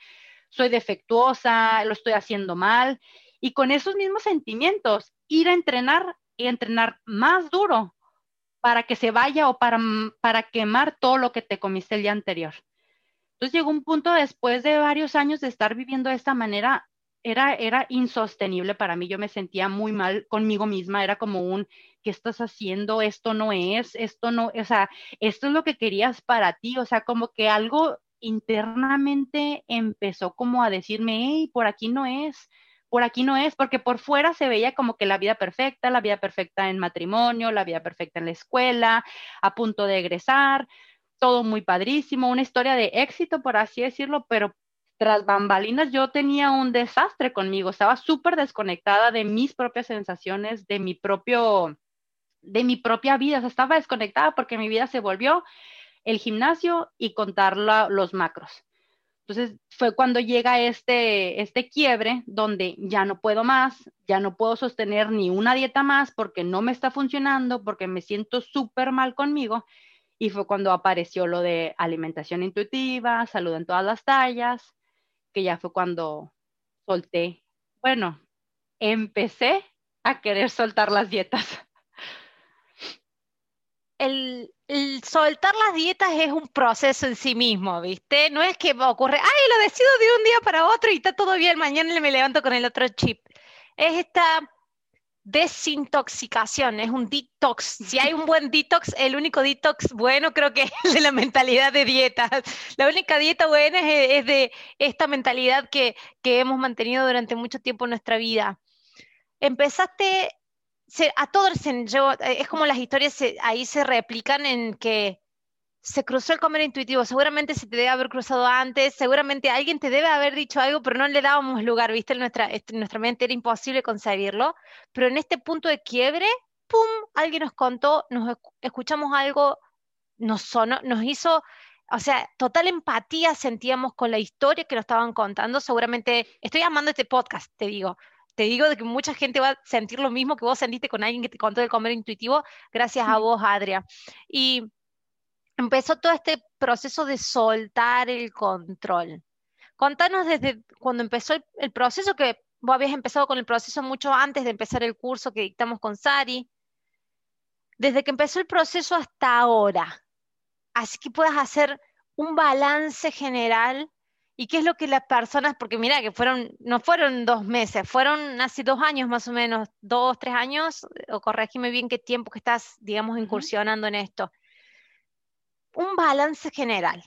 soy defectuosa, lo estoy haciendo mal. Y con esos mismos sentimientos, ir a entrenar y entrenar más duro para que se vaya o para, para quemar todo lo que te comiste el día anterior. Entonces llegó un punto después de varios años de estar viviendo de esta manera era, insostenible para mí, yo me sentía muy mal conmigo misma, era como un, ¿qué estás haciendo? Esto no es, esto no, o sea, esto es lo que querías para ti, o sea, como que algo internamente empezó como a decirme, hey, por aquí no es, por aquí no es, porque por fuera se veía como que la vida perfecta, la vida perfecta en matrimonio, la vida perfecta en la escuela, a punto de egresar, todo muy padrísimo, una historia de éxito, por así decirlo, pero tras bambalinas yo tenía un desastre conmigo, estaba súper desconectada de mis propias sensaciones, de mi propio, de mi propia vida, estaba desconectada porque mi vida se volvió el gimnasio y contar los macros. Entonces fue cuando llega este, este quiebre donde ya no puedo más, ya no puedo sostener ni una dieta más porque no me está funcionando, porque me siento súper mal conmigo. Y fue cuando apareció lo de alimentación intuitiva, salud en todas las tallas, que ya fue cuando solté, bueno, empecé a querer soltar las dietas. El, soltar las dietas es un proceso en sí mismo, ¿viste? No es que ocurre, ay, lo decido de un día para otro y está todo bien, mañana me levanto con el otro chip. Es esta desintoxicación, es un detox. Si hay un buen detox, el único detox bueno creo que es el de la mentalidad de dieta. La única dieta buena es, de esta mentalidad que, hemos mantenido durante mucho tiempo en nuestra vida. Empezaste, a todos, es como las historias ahí se replican en que se cruzó el comer intuitivo, seguramente se te debe haber cruzado antes, seguramente alguien te debe haber dicho algo, pero no le dábamos lugar, viste, en nuestra, este, nuestra mente era imposible conseguirlo, pero en este punto de quiebre, ¡pum!, alguien nos contó, nos escuchamos algo, nos sonó, nos hizo, o sea, total empatía sentíamos con la historia que nos estaban contando, seguramente, estoy amando este podcast, te digo, te digo de que mucha gente va a sentir lo mismo que vos sentiste con alguien que te contó del comer intuitivo, gracias a vos, Adria. Y empezó todo este proceso de soltar el control. Contanos desde cuando empezó el, proceso, que vos habías empezado con el proceso mucho antes de empezar el curso que dictamos con Sari, desde que empezó el proceso hasta ahora, así que puedas hacer un balance general y qué es lo que las personas, porque mira que fueron, no fueron dos meses, fueron hace dos años más o menos, dos, tres años, o corregime bien qué tiempo que estás, digamos, incursionando en esto un balance general.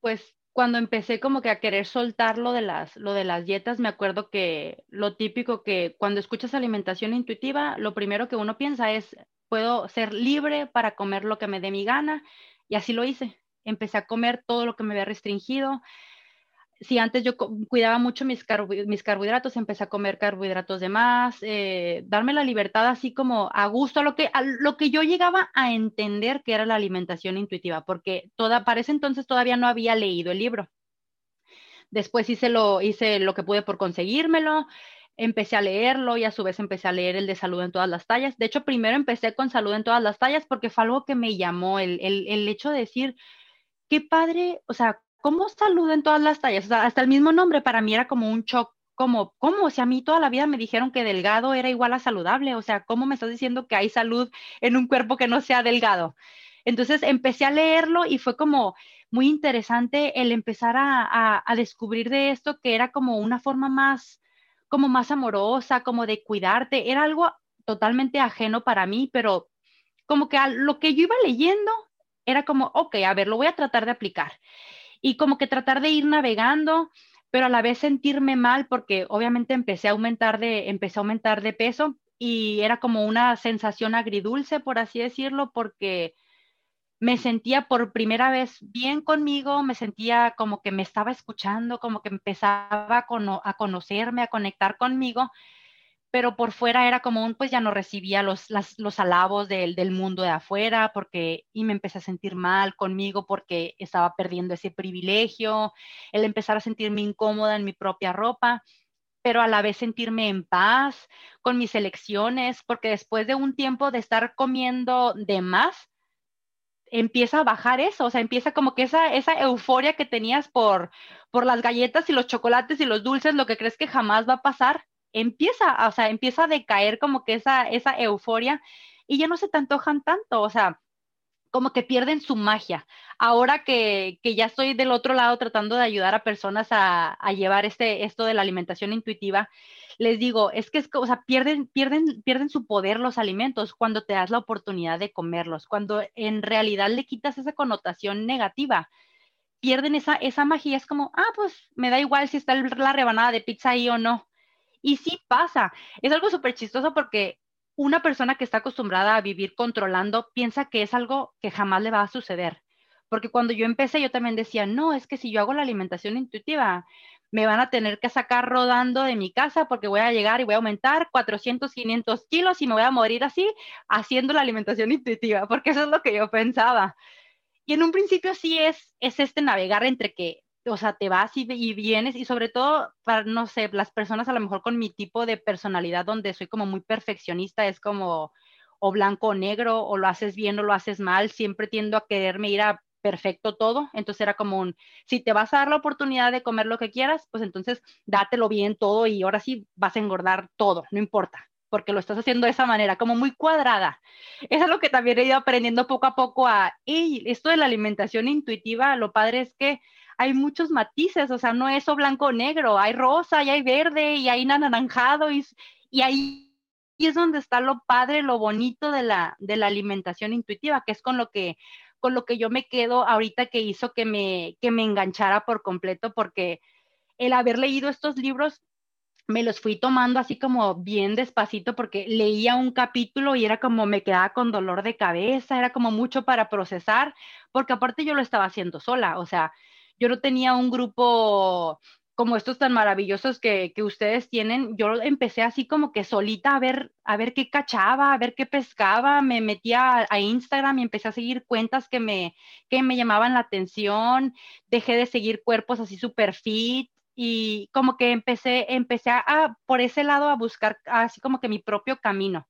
Pues cuando empecé como que a querer soltar lo de las, lo de las dietas, me acuerdo que lo típico que cuando escuchas alimentación intuitiva, lo primero que uno piensa es, puedo ser libre para comer lo que me dé mi gana Y así lo hice. Empecé a comer todo lo que me había restringido. Si antes yo cuidaba mucho mis, mis carbohidratos, empecé a comer carbohidratos de más, eh, darme la libertad así como a gusto, a lo, que, a lo que yo llegaba a entender que era la alimentación intuitiva, porque toda, para ese entonces todavía no había leído el libro. Después hice lo, hice lo que pude por conseguírmelo, empecé a leerlo y a su vez empecé a leer el de salud en todas las tallas. De hecho, primero empecé con salud en todas las tallas porque fue algo que me llamó el, el, hecho de decir, qué padre, o sea, ¿cómo salud en todas las tallas? O sea, hasta el mismo nombre para mí era como un shock, como, ¿cómo? Si a mí toda la vida me dijeron que delgado era igual a saludable, o sea, ¿cómo me estás diciendo que hay salud en un cuerpo que no sea delgado? Entonces empecé a leerlo y fue como muy interesante el empezar a, a descubrir de esto que era como una forma más, como más amorosa, como de cuidarte. Era algo totalmente ajeno para mí, pero como que a lo que yo iba leyendo era como, ok, a ver, lo voy a tratar de aplicar. Y como que tratar de ir navegando, pero a la vez sentirme mal porque obviamente empecé a aumentar de, empecé a aumentar de peso y era como una sensación agridulce, por así decirlo, porque me sentía por primera vez bien conmigo, me sentía como que me estaba escuchando, como que empezaba a, conocerme, a conectar conmigo, pero por fuera era como un, pues ya no recibía los, los alabos del, del, mundo de afuera, porque, y me empecé a sentir mal conmigo porque estaba perdiendo ese privilegio, el empezar a sentirme incómoda en mi propia ropa pero a la vez sentirme en paz con mis elecciones, porque después de un tiempo de estar comiendo de más, empieza a bajar eso, o sea, empieza como que esa, esa euforia que tenías por, por las galletas y los chocolates y los dulces, lo que crees que jamás va a pasar, empieza, o sea, empieza a decaer como que esa, esa euforia y ya no se te antojan tanto, o sea, como que pierden su magia. Ahora que, que, ya estoy del otro lado tratando de ayudar a personas a, a llevar este, esto de la alimentación intuitiva, les digo, es que es, o sea, pierden, pierden, pierden su poder los alimentos cuando te das la oportunidad de comerlos, cuando en realidad le quitas esa connotación negativa. Pierden esa, esa magia, es como, ah, pues me da igual si está la rebanada de pizza ahí o no. Y sí pasa, es algo súper chistoso porque una persona que está acostumbrada a vivir controlando piensa que es algo que jamás le va a suceder. Porque cuando yo empecé, yo también decía, no, es que si yo hago la alimentación intuitiva, me van a tener que sacar rodando de mi casa porque voy a llegar y voy a aumentar 400, 500 kilos y me voy a morir así haciendo la alimentación intuitiva, porque eso es lo que yo pensaba. Y en un principio sí es, es este navegar entre que, o sea, te vas y, vienes y sobre todo para, no sé, las personas a lo mejor con mi tipo de personalidad donde soy como muy perfeccionista, es como o blanco o negro, o lo haces bien o lo haces mal, siempre tiendo a quererme ir a perfecto todo, entonces era como un, si te vas a dar la oportunidad de comer lo que quieras, pues entonces dátelo bien todo y ahora sí vas a engordar todo, no importa, porque lo estás haciendo de esa manera, como muy cuadrada. Eso es lo que también he ido aprendiendo poco a poco a, y esto de la alimentación intuitiva, lo padre es que hay muchos matices, o sea, no es o blanco o negro, hay rosa y hay verde y hay anaranjado y, y ahí es donde está lo padre, lo bonito de la, de la alimentación intuitiva, que es con lo que con lo que yo me quedo ahorita que hizo que me, que me enganchara por completo, porque el haber leído estos libros me los fui tomando así como bien despacito porque leía un capítulo y era como me quedaba con dolor de cabeza, era como mucho para procesar, porque aparte yo lo estaba haciendo sola, o sea, yo no tenía un grupo como estos tan maravillosos que, ustedes tienen, yo empecé así como que solita a ver, a ver qué cachaba, a ver qué pescaba, me metía a, Instagram y empecé a seguir cuentas que me, que me llamaban la atención, dejé de seguir cuerpos así super fit y como que empecé, empecé a, por ese lado a buscar así como que mi propio camino.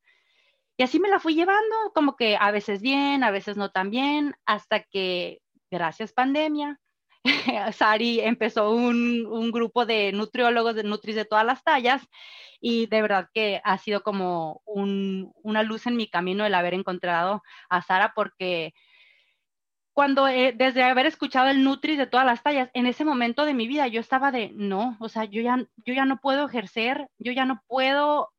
Y así me la fui llevando, como que a veces bien, a veces no tan bien, hasta que, gracias pandemia, Sari empezó un, grupo de nutriólogos, de nutris de todas las tallas y de verdad que ha sido como una luz en mi camino el haber encontrado a Sara porque cuando desde haber escuchado el Nutri de todas las tallas, en ese momento de mi vida yo estaba de, no, o sea, yo ya, yo ya no puedo ejercer, yo ya no puedo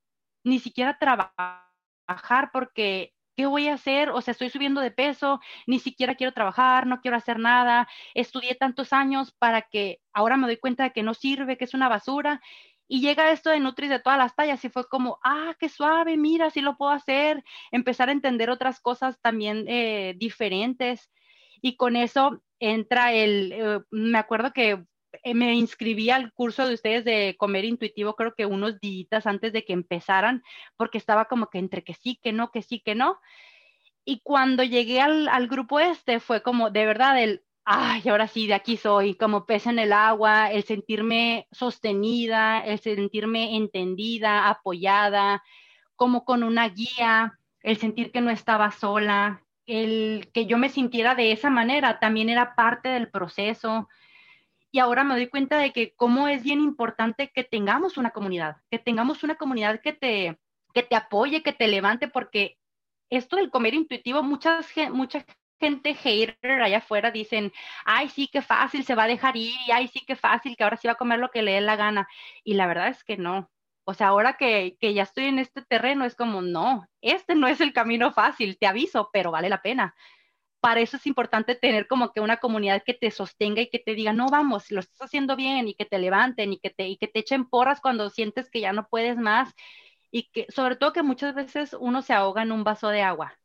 ni siquiera trabajar porque ¿qué voy a hacer? O sea, estoy subiendo de peso, ni siquiera quiero trabajar, no quiero hacer nada, estudié tantos años para que ahora me doy cuenta de que no sirve, que es una basura. Y llega esto de Nutris de todas las tallas y fue como, ah, qué suave, mira, sí lo puedo hacer, empezar a entender otras cosas también eh, diferentes. y con eso entra el, eh, me acuerdo que me inscribí al curso de ustedes de comer intuitivo, creo que unos días antes de que empezaran, porque estaba como que entre que sí, que no, que sí, que no. Y cuando llegué al, al grupo este fue como de verdad el, ay, ahora sí, de aquí soy, como pez en el agua, el sentirme sostenida, el sentirme entendida, apoyada, como con una guía, el sentir que no estaba sola, el que yo me sintiera de esa manera también era parte del proceso. Y ahora me doy cuenta de que cómo es bien importante que tengamos una comunidad, que tengamos una comunidad que te, que te apoye, que te levante, porque esto del comer intuitivo, muchas, mucha gente hater allá afuera dicen, ay, sí, qué fácil, se va a dejar ir, y ay, sí, qué fácil, que ahora sí va a comer lo que le dé la gana. Y la verdad es que no. O sea, ahora que, que ya estoy en este terreno, es como, no, este no es el camino fácil, te aviso, pero vale la pena. Para eso es importante tener como que una comunidad que te sostenga y que te diga, no, vamos, lo estás haciendo bien y que te levanten y que te, y que te echen porras cuando sientes que ya no puedes más y que sobre todo que muchas veces uno se ahoga en un vaso de agua.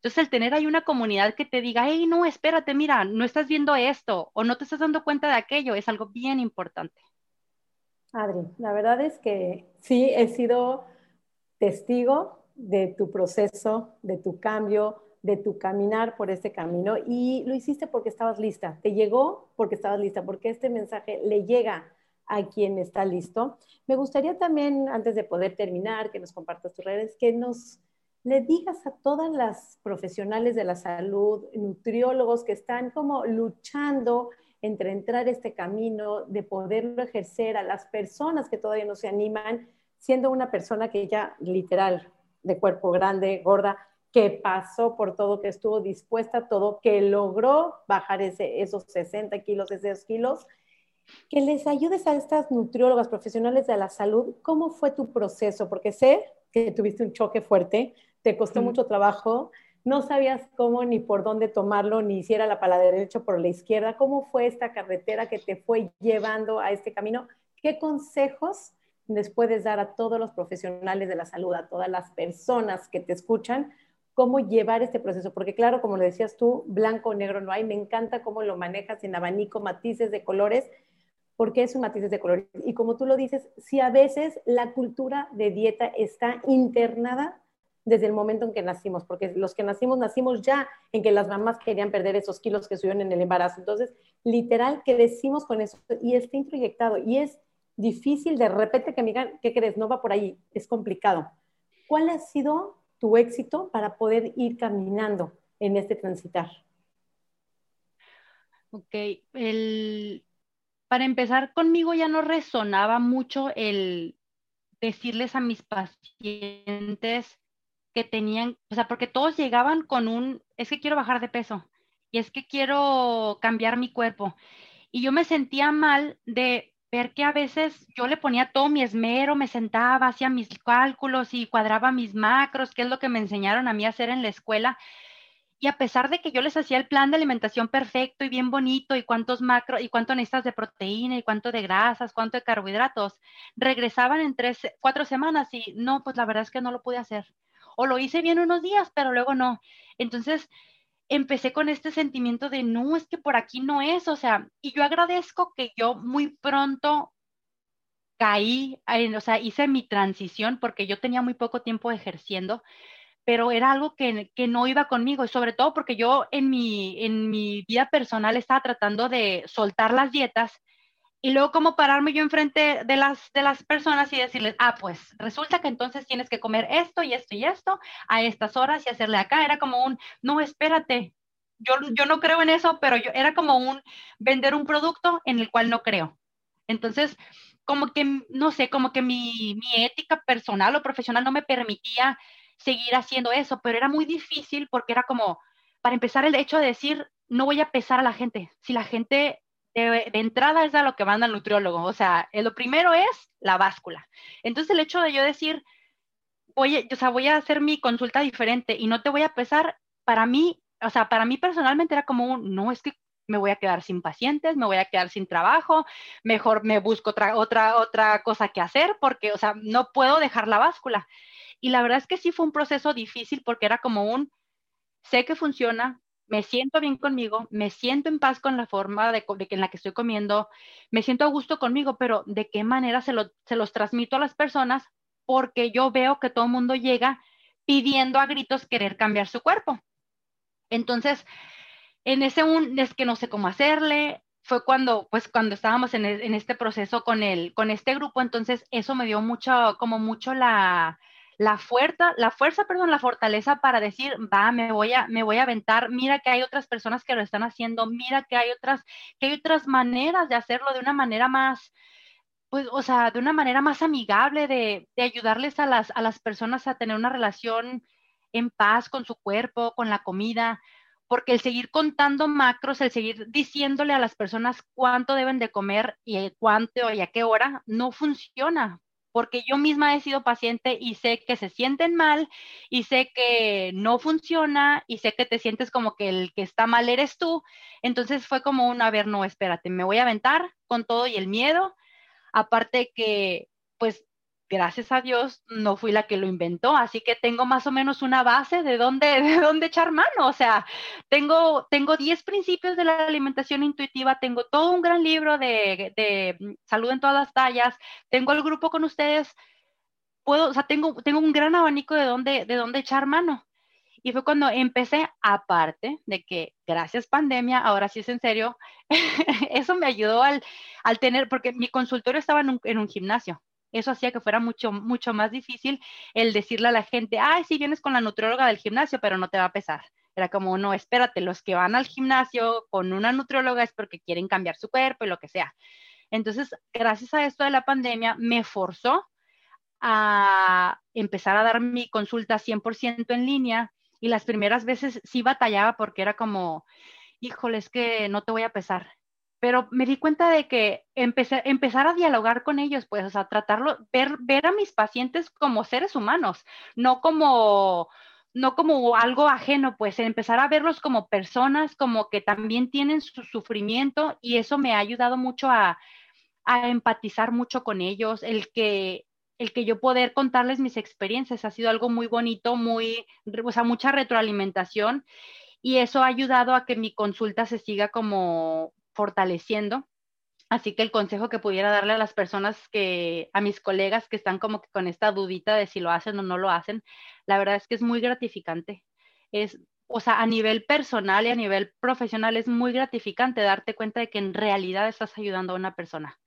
Entonces, el tener ahí una comunidad que te diga, hey, no, espérate, mira, no estás viendo esto o no te estás dando cuenta de aquello, es algo bien importante. Adri, la verdad es que sí, he sido testigo de tu proceso, de tu cambio, de tu caminar por este camino y lo hiciste porque estabas lista, te llegó porque estabas lista, porque este mensaje le llega a quien está listo. Me gustaría también, antes de poder terminar, que nos compartas tus redes, que nos le digas a todas las profesionales de la salud, nutriólogos que están como luchando entre entrar este camino de poderlo ejercer a las personas que todavía no se animan, siendo una persona que ya literal, de cuerpo grande, gorda, que pasó por todo, que estuvo dispuesta a todo, que logró bajar ese, esos 60 kilos, esos kilos, que les ayudes a estas nutriólogas profesionales de la salud, ¿cómo fue tu proceso? Porque sé que tuviste un choque fuerte, te costó mucho trabajo, no sabías cómo ni por dónde tomarlo, ni si era la para la derecha por la izquierda. ¿Cómo fue esta carretera que te fue llevando a este camino? ¿Qué consejos les puedes dar a todos los profesionales de la salud, a todas las personas que te escuchan, cómo llevar este proceso? Porque claro, como lo decías tú, blanco o negro no hay. Me encanta cómo lo manejas en abanico, matices de colores, porque es un matices de colores. Y como tú lo dices, si a veces la cultura de dieta está internada desde el momento en que nacimos, porque los que nacimos, nacimos ya en que las mamás querían perder esos kilos que subieron en el embarazo. Entonces, literal, crecimos con eso y está introyectado y es difícil de repente que me digan, ¿qué crees? No va por ahí, es complicado. ¿Cuál ha sido tu éxito para poder ir caminando en este transitar? Ok, el, para empezar conmigo ya no resonaba mucho el decirles a mis pacientes que tenían, o sea, porque todos llegaban con un, es que quiero bajar de peso y es que quiero cambiar mi cuerpo. Y yo me sentía mal de ver que a veces yo le ponía todo mi esmero, me sentaba, hacía mis cálculos y cuadraba mis macros, que es lo que me enseñaron a mí a hacer en la escuela. Y a pesar de que yo les hacía el plan de alimentación perfecto y bien bonito y cuántos macros y cuánto necesitas de proteína y cuánto de grasas, cuánto de carbohidratos, regresaban en tres, cuatro semanas y no, pues la verdad es que no lo pude hacer o lo hice bien unos días, pero luego no. Entonces, empecé con este sentimiento de, no, es que por aquí no es, o sea, y yo agradezco que yo muy pronto caí, o sea, hice mi transición porque yo tenía muy poco tiempo ejerciendo, pero era algo que, que, no iba conmigo, y sobre todo porque yo en mi, en mi vida personal estaba tratando de soltar las dietas y luego como pararme yo enfrente de las, de las personas y decirles, ah, pues resulta que entonces tienes que comer esto y esto y esto a estas horas y hacerle acá. Era como un, no, espérate, yo, yo no creo en eso, pero yo, era como un vender un producto en el cual no creo. Entonces, como que, no sé, como que mi, mi ética personal o profesional no me permitía seguir haciendo eso, pero era muy difícil porque era como, para empezar, el hecho de decir, no voy a pesar a la gente. Si la gente de, entrada es a lo que manda el nutriólogo. O sea, eh, lo primero es la báscula. Entonces, el hecho de yo decir, oye, o sea, voy a hacer mi consulta diferente y no te voy a pesar, para mí, o sea, para mí personalmente era como un, no, es que me voy a quedar sin pacientes, me voy a quedar sin trabajo, mejor me busco otra, otra, otra cosa que hacer porque, o sea, no puedo dejar la báscula. Y la verdad es que sí fue un proceso difícil porque era como un, sé que funciona, me siento bien conmigo, me siento en paz con la forma de, de en la que estoy comiendo, me siento a gusto conmigo, pero ¿de qué manera se, lo, se los transmito a las personas? Porque yo veo que todo el mundo llega pidiendo a gritos querer cambiar su cuerpo. Entonces, en ese un, es que no sé cómo hacerle, fue cuando, pues, cuando estábamos en, en, este proceso con el, con este grupo, entonces eso me dio mucho, como mucho la, la fuerza, la fuerza, perdón, la fortaleza para decir, va, me voy a, me voy a aventar, mira que hay otras personas que lo están haciendo, mira que hay otras, que hay otras maneras de hacerlo de una manera más, pues, o sea, de una manera más amigable, de, de ayudarles a las, a las personas a tener una relación en paz con su cuerpo, con la comida, porque el seguir contando macros, el seguir diciéndole a las personas cuánto deben de comer y cuánto y a qué hora, no funciona, porque yo misma he sido paciente y sé que se sienten mal y sé que no funciona y sé que te sientes como que el que está mal eres tú. Entonces fue como un, a ver, no, espérate, me voy a aventar con todo y el miedo. Aparte que, pues gracias a Dios no fui la que lo inventó, así que tengo más o menos una base de dónde, de dónde echar mano. O sea, tengo, tengo 10 principios de la alimentación intuitiva, tengo todo un gran libro de, de mm, salud en todas las tallas, tengo el grupo con ustedes, puedo, o sea, tengo, tengo un gran abanico de dónde, de dónde echar mano. Y fue cuando empecé, aparte de que gracias pandemia, ahora sí es en serio, eso me ayudó al, al tener, porque mi consultorio estaba en un, en un gimnasio. Eso hacía que fuera mucho, mucho más difícil el decirle a la gente, ay, sí vienes con la nutrióloga del gimnasio, pero no te va a pesar. Era como, no, espérate, los que van al gimnasio con una nutrióloga es porque quieren cambiar su cuerpo y lo que sea. Entonces, gracias a esto de la pandemia, me forzó a empezar a dar mi consulta 100% en línea y las primeras veces sí batallaba porque era como, híjole, es que no te voy a pesar pero me di cuenta de que empecé, empezar a dialogar con ellos, pues, o sea, tratarlo, ver, ver a mis pacientes como seres humanos, no como, no como algo ajeno, pues, empezar a verlos como personas, como que también tienen su sufrimiento y eso me ha ayudado mucho a, a empatizar mucho con ellos, el que, el que yo poder contarles mis experiencias ha sido algo muy bonito, muy, o sea, mucha retroalimentación y eso ha ayudado a que mi consulta se siga como fortaleciendo. Así que el consejo que pudiera darle a las personas que, a mis colegas que están como que con esta dudita de si lo hacen o no lo hacen, la verdad es que es muy gratificante. Es, o sea, a nivel personal y a nivel profesional es muy gratificante darte cuenta de que en realidad estás ayudando a una persona.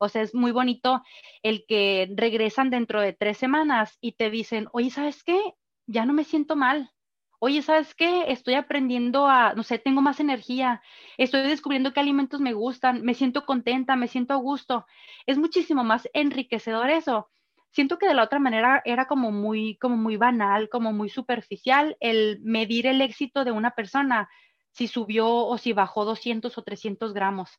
O sea, es muy bonito el que regresan dentro de tres semanas y te dicen, oye, ¿sabes qué? Ya no me siento mal oye, ¿sabes qué? Estoy aprendiendo a, no sé, tengo más energía, estoy descubriendo qué alimentos me gustan, me siento contenta, me siento a gusto. Es muchísimo más enriquecedor eso. Siento que de la otra manera era como muy, como muy banal, como muy superficial el medir el éxito de una persona, si subió o si bajó 200 o 300 gramos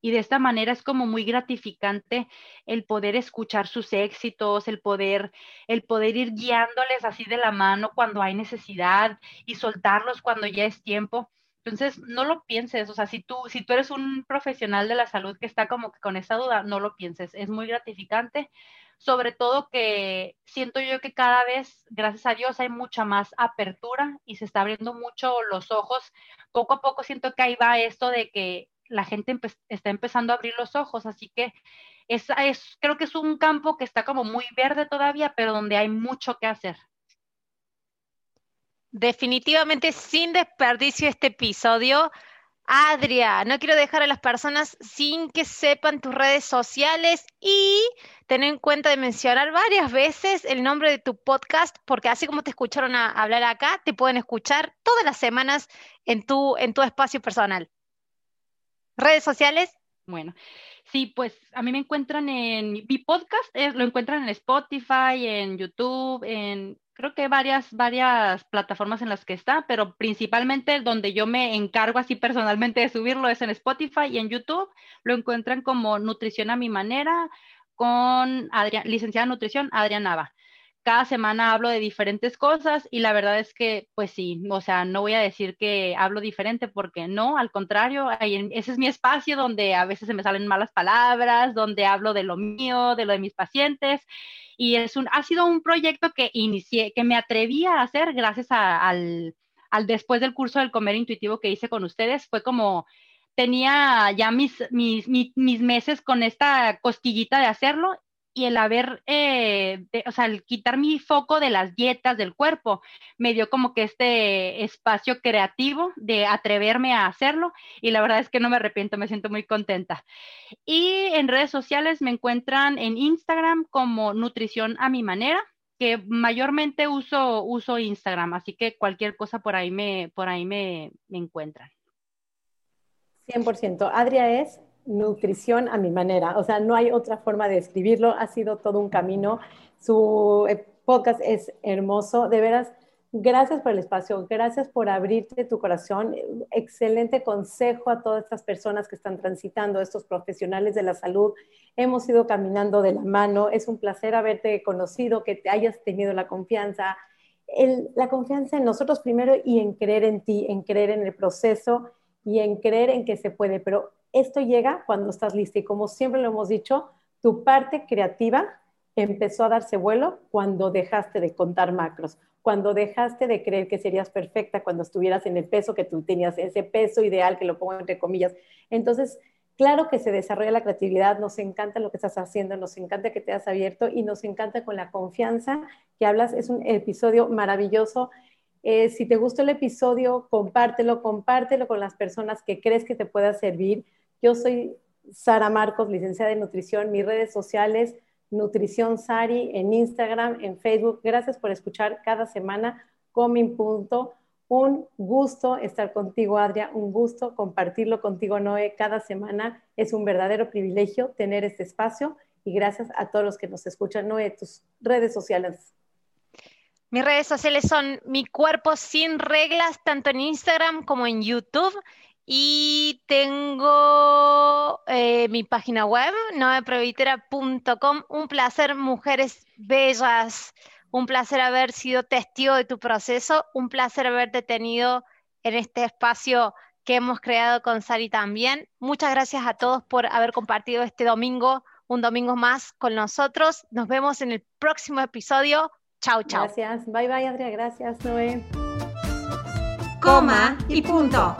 y de esta manera es como muy gratificante el poder escuchar sus éxitos, el poder, el poder ir guiándoles así de la mano cuando hay necesidad y soltarlos cuando ya es tiempo. Entonces, no lo pienses, o sea, si tú, si tú eres un profesional de la salud que está como que con esa duda, no lo pienses, es muy gratificante, sobre todo que siento yo que cada vez, gracias a Dios, hay mucha más apertura y se está abriendo mucho los ojos. Poco a poco siento que ahí va esto de que la gente está empezando a abrir los ojos, así que es, creo que es un campo que está como muy verde todavía, pero donde hay mucho que hacer. Definitivamente sin desperdicio este episodio. Adria, no quiero dejar a las personas sin que sepan tus redes sociales y tener en cuenta de mencionar varias veces el nombre de tu podcast, porque así como te escucharon a hablar acá, te pueden escuchar todas las semanas en tu espacio personal. ¿Redes sociales? Bueno, sí, pues a mí me encuentran en mi podcast, eh, lo encuentran en Spotify, en YouTube, en creo que varias, varias plataformas en las que está, pero principalmente donde yo me encargo así personalmente de subirlo es en Spotify y en YouTube. Lo encuentran como Nutrición a mi manera con Adrián, licenciada en nutrición, Adrián Nava cada semana hablo de diferentes cosas y la verdad es que, pues sí, o sea, no voy a decir que hablo diferente porque no, al contrario, ese es mi espacio donde a veces se me salen malas palabras, donde hablo de lo mío, de lo de mis pacientes y es un, ha sido un proyecto que inicié, que me atreví a hacer gracias al, al después del curso del comer intuitivo que hice con ustedes, fue como tenía ya mis, mis, mis, meses con esta cosquillita de hacerlo y el haber, eh, o sea, el quitar mi foco de las dietas del cuerpo, me dio como que este espacio creativo de atreverme a hacerlo y la verdad es que no me arrepiento, me siento muy contenta. Y en redes sociales me encuentran en Instagram como Nutrición a mi manera, que mayormente uso, uso Instagram, así que cualquier cosa por ahí me, por ahí me, me encuentran. 100%. Adria es nutrición a mi manera, o sea, no hay otra forma de escribirlo, ha sido todo un camino. Su eh, podcast es hermoso, de veras, gracias por el espacio, gracias por abrirte tu corazón, excelente consejo a todas estas personas que están transitando, estos profesionales de la salud. Hemos ido caminando de la mano, es un placer haberte conocido, que te hayas tenido la confianza, la confianza en nosotros primero y en creer en ti, en creer en el proceso y en creer en que se puede, pero esto llega cuando estás lista y como siempre lo hemos dicho, tu parte creativa empezó a darse vuelo cuando dejaste de contar macros, cuando dejaste de creer que serías perfecta cuando estuvieras en el peso que tú tenías, ese peso ideal que lo pongo entre comillas. Entonces, claro que se desarrolla la creatividad, nos encanta lo que estás haciendo, nos encanta que te has abierto y nos encanta con la confianza que hablas. Es un episodio maravilloso eh, si te gustó el episodio, compártelo, compártelo con las personas que crees que te pueda servir. Yo soy Sara Marcos, licenciada en nutrición. Mis redes sociales, Nutrición Sari, en Instagram, en Facebook. Gracias por escuchar cada semana Comin Punto. Un gusto estar contigo, Adria. Un gusto compartirlo contigo, Noé, cada semana. Es un verdadero privilegio tener este espacio. Y gracias a todos los que nos escuchan, Noé, tus redes sociales. Mis redes sociales son Mi Cuerpo Sin Reglas, tanto en Instagram como en YouTube. Y tengo eh, mi página web, noeprevitera.com. Un placer, mujeres bellas. Un placer haber sido testigo de tu proceso. Un placer haberte tenido en este espacio que hemos creado con Sari también. Muchas gracias a todos por haber compartido este domingo, un domingo más con nosotros. Nos vemos en el próximo episodio. Chao, chao. Gracias. Bye, bye, Adria. Gracias, Noé. Coma y punto.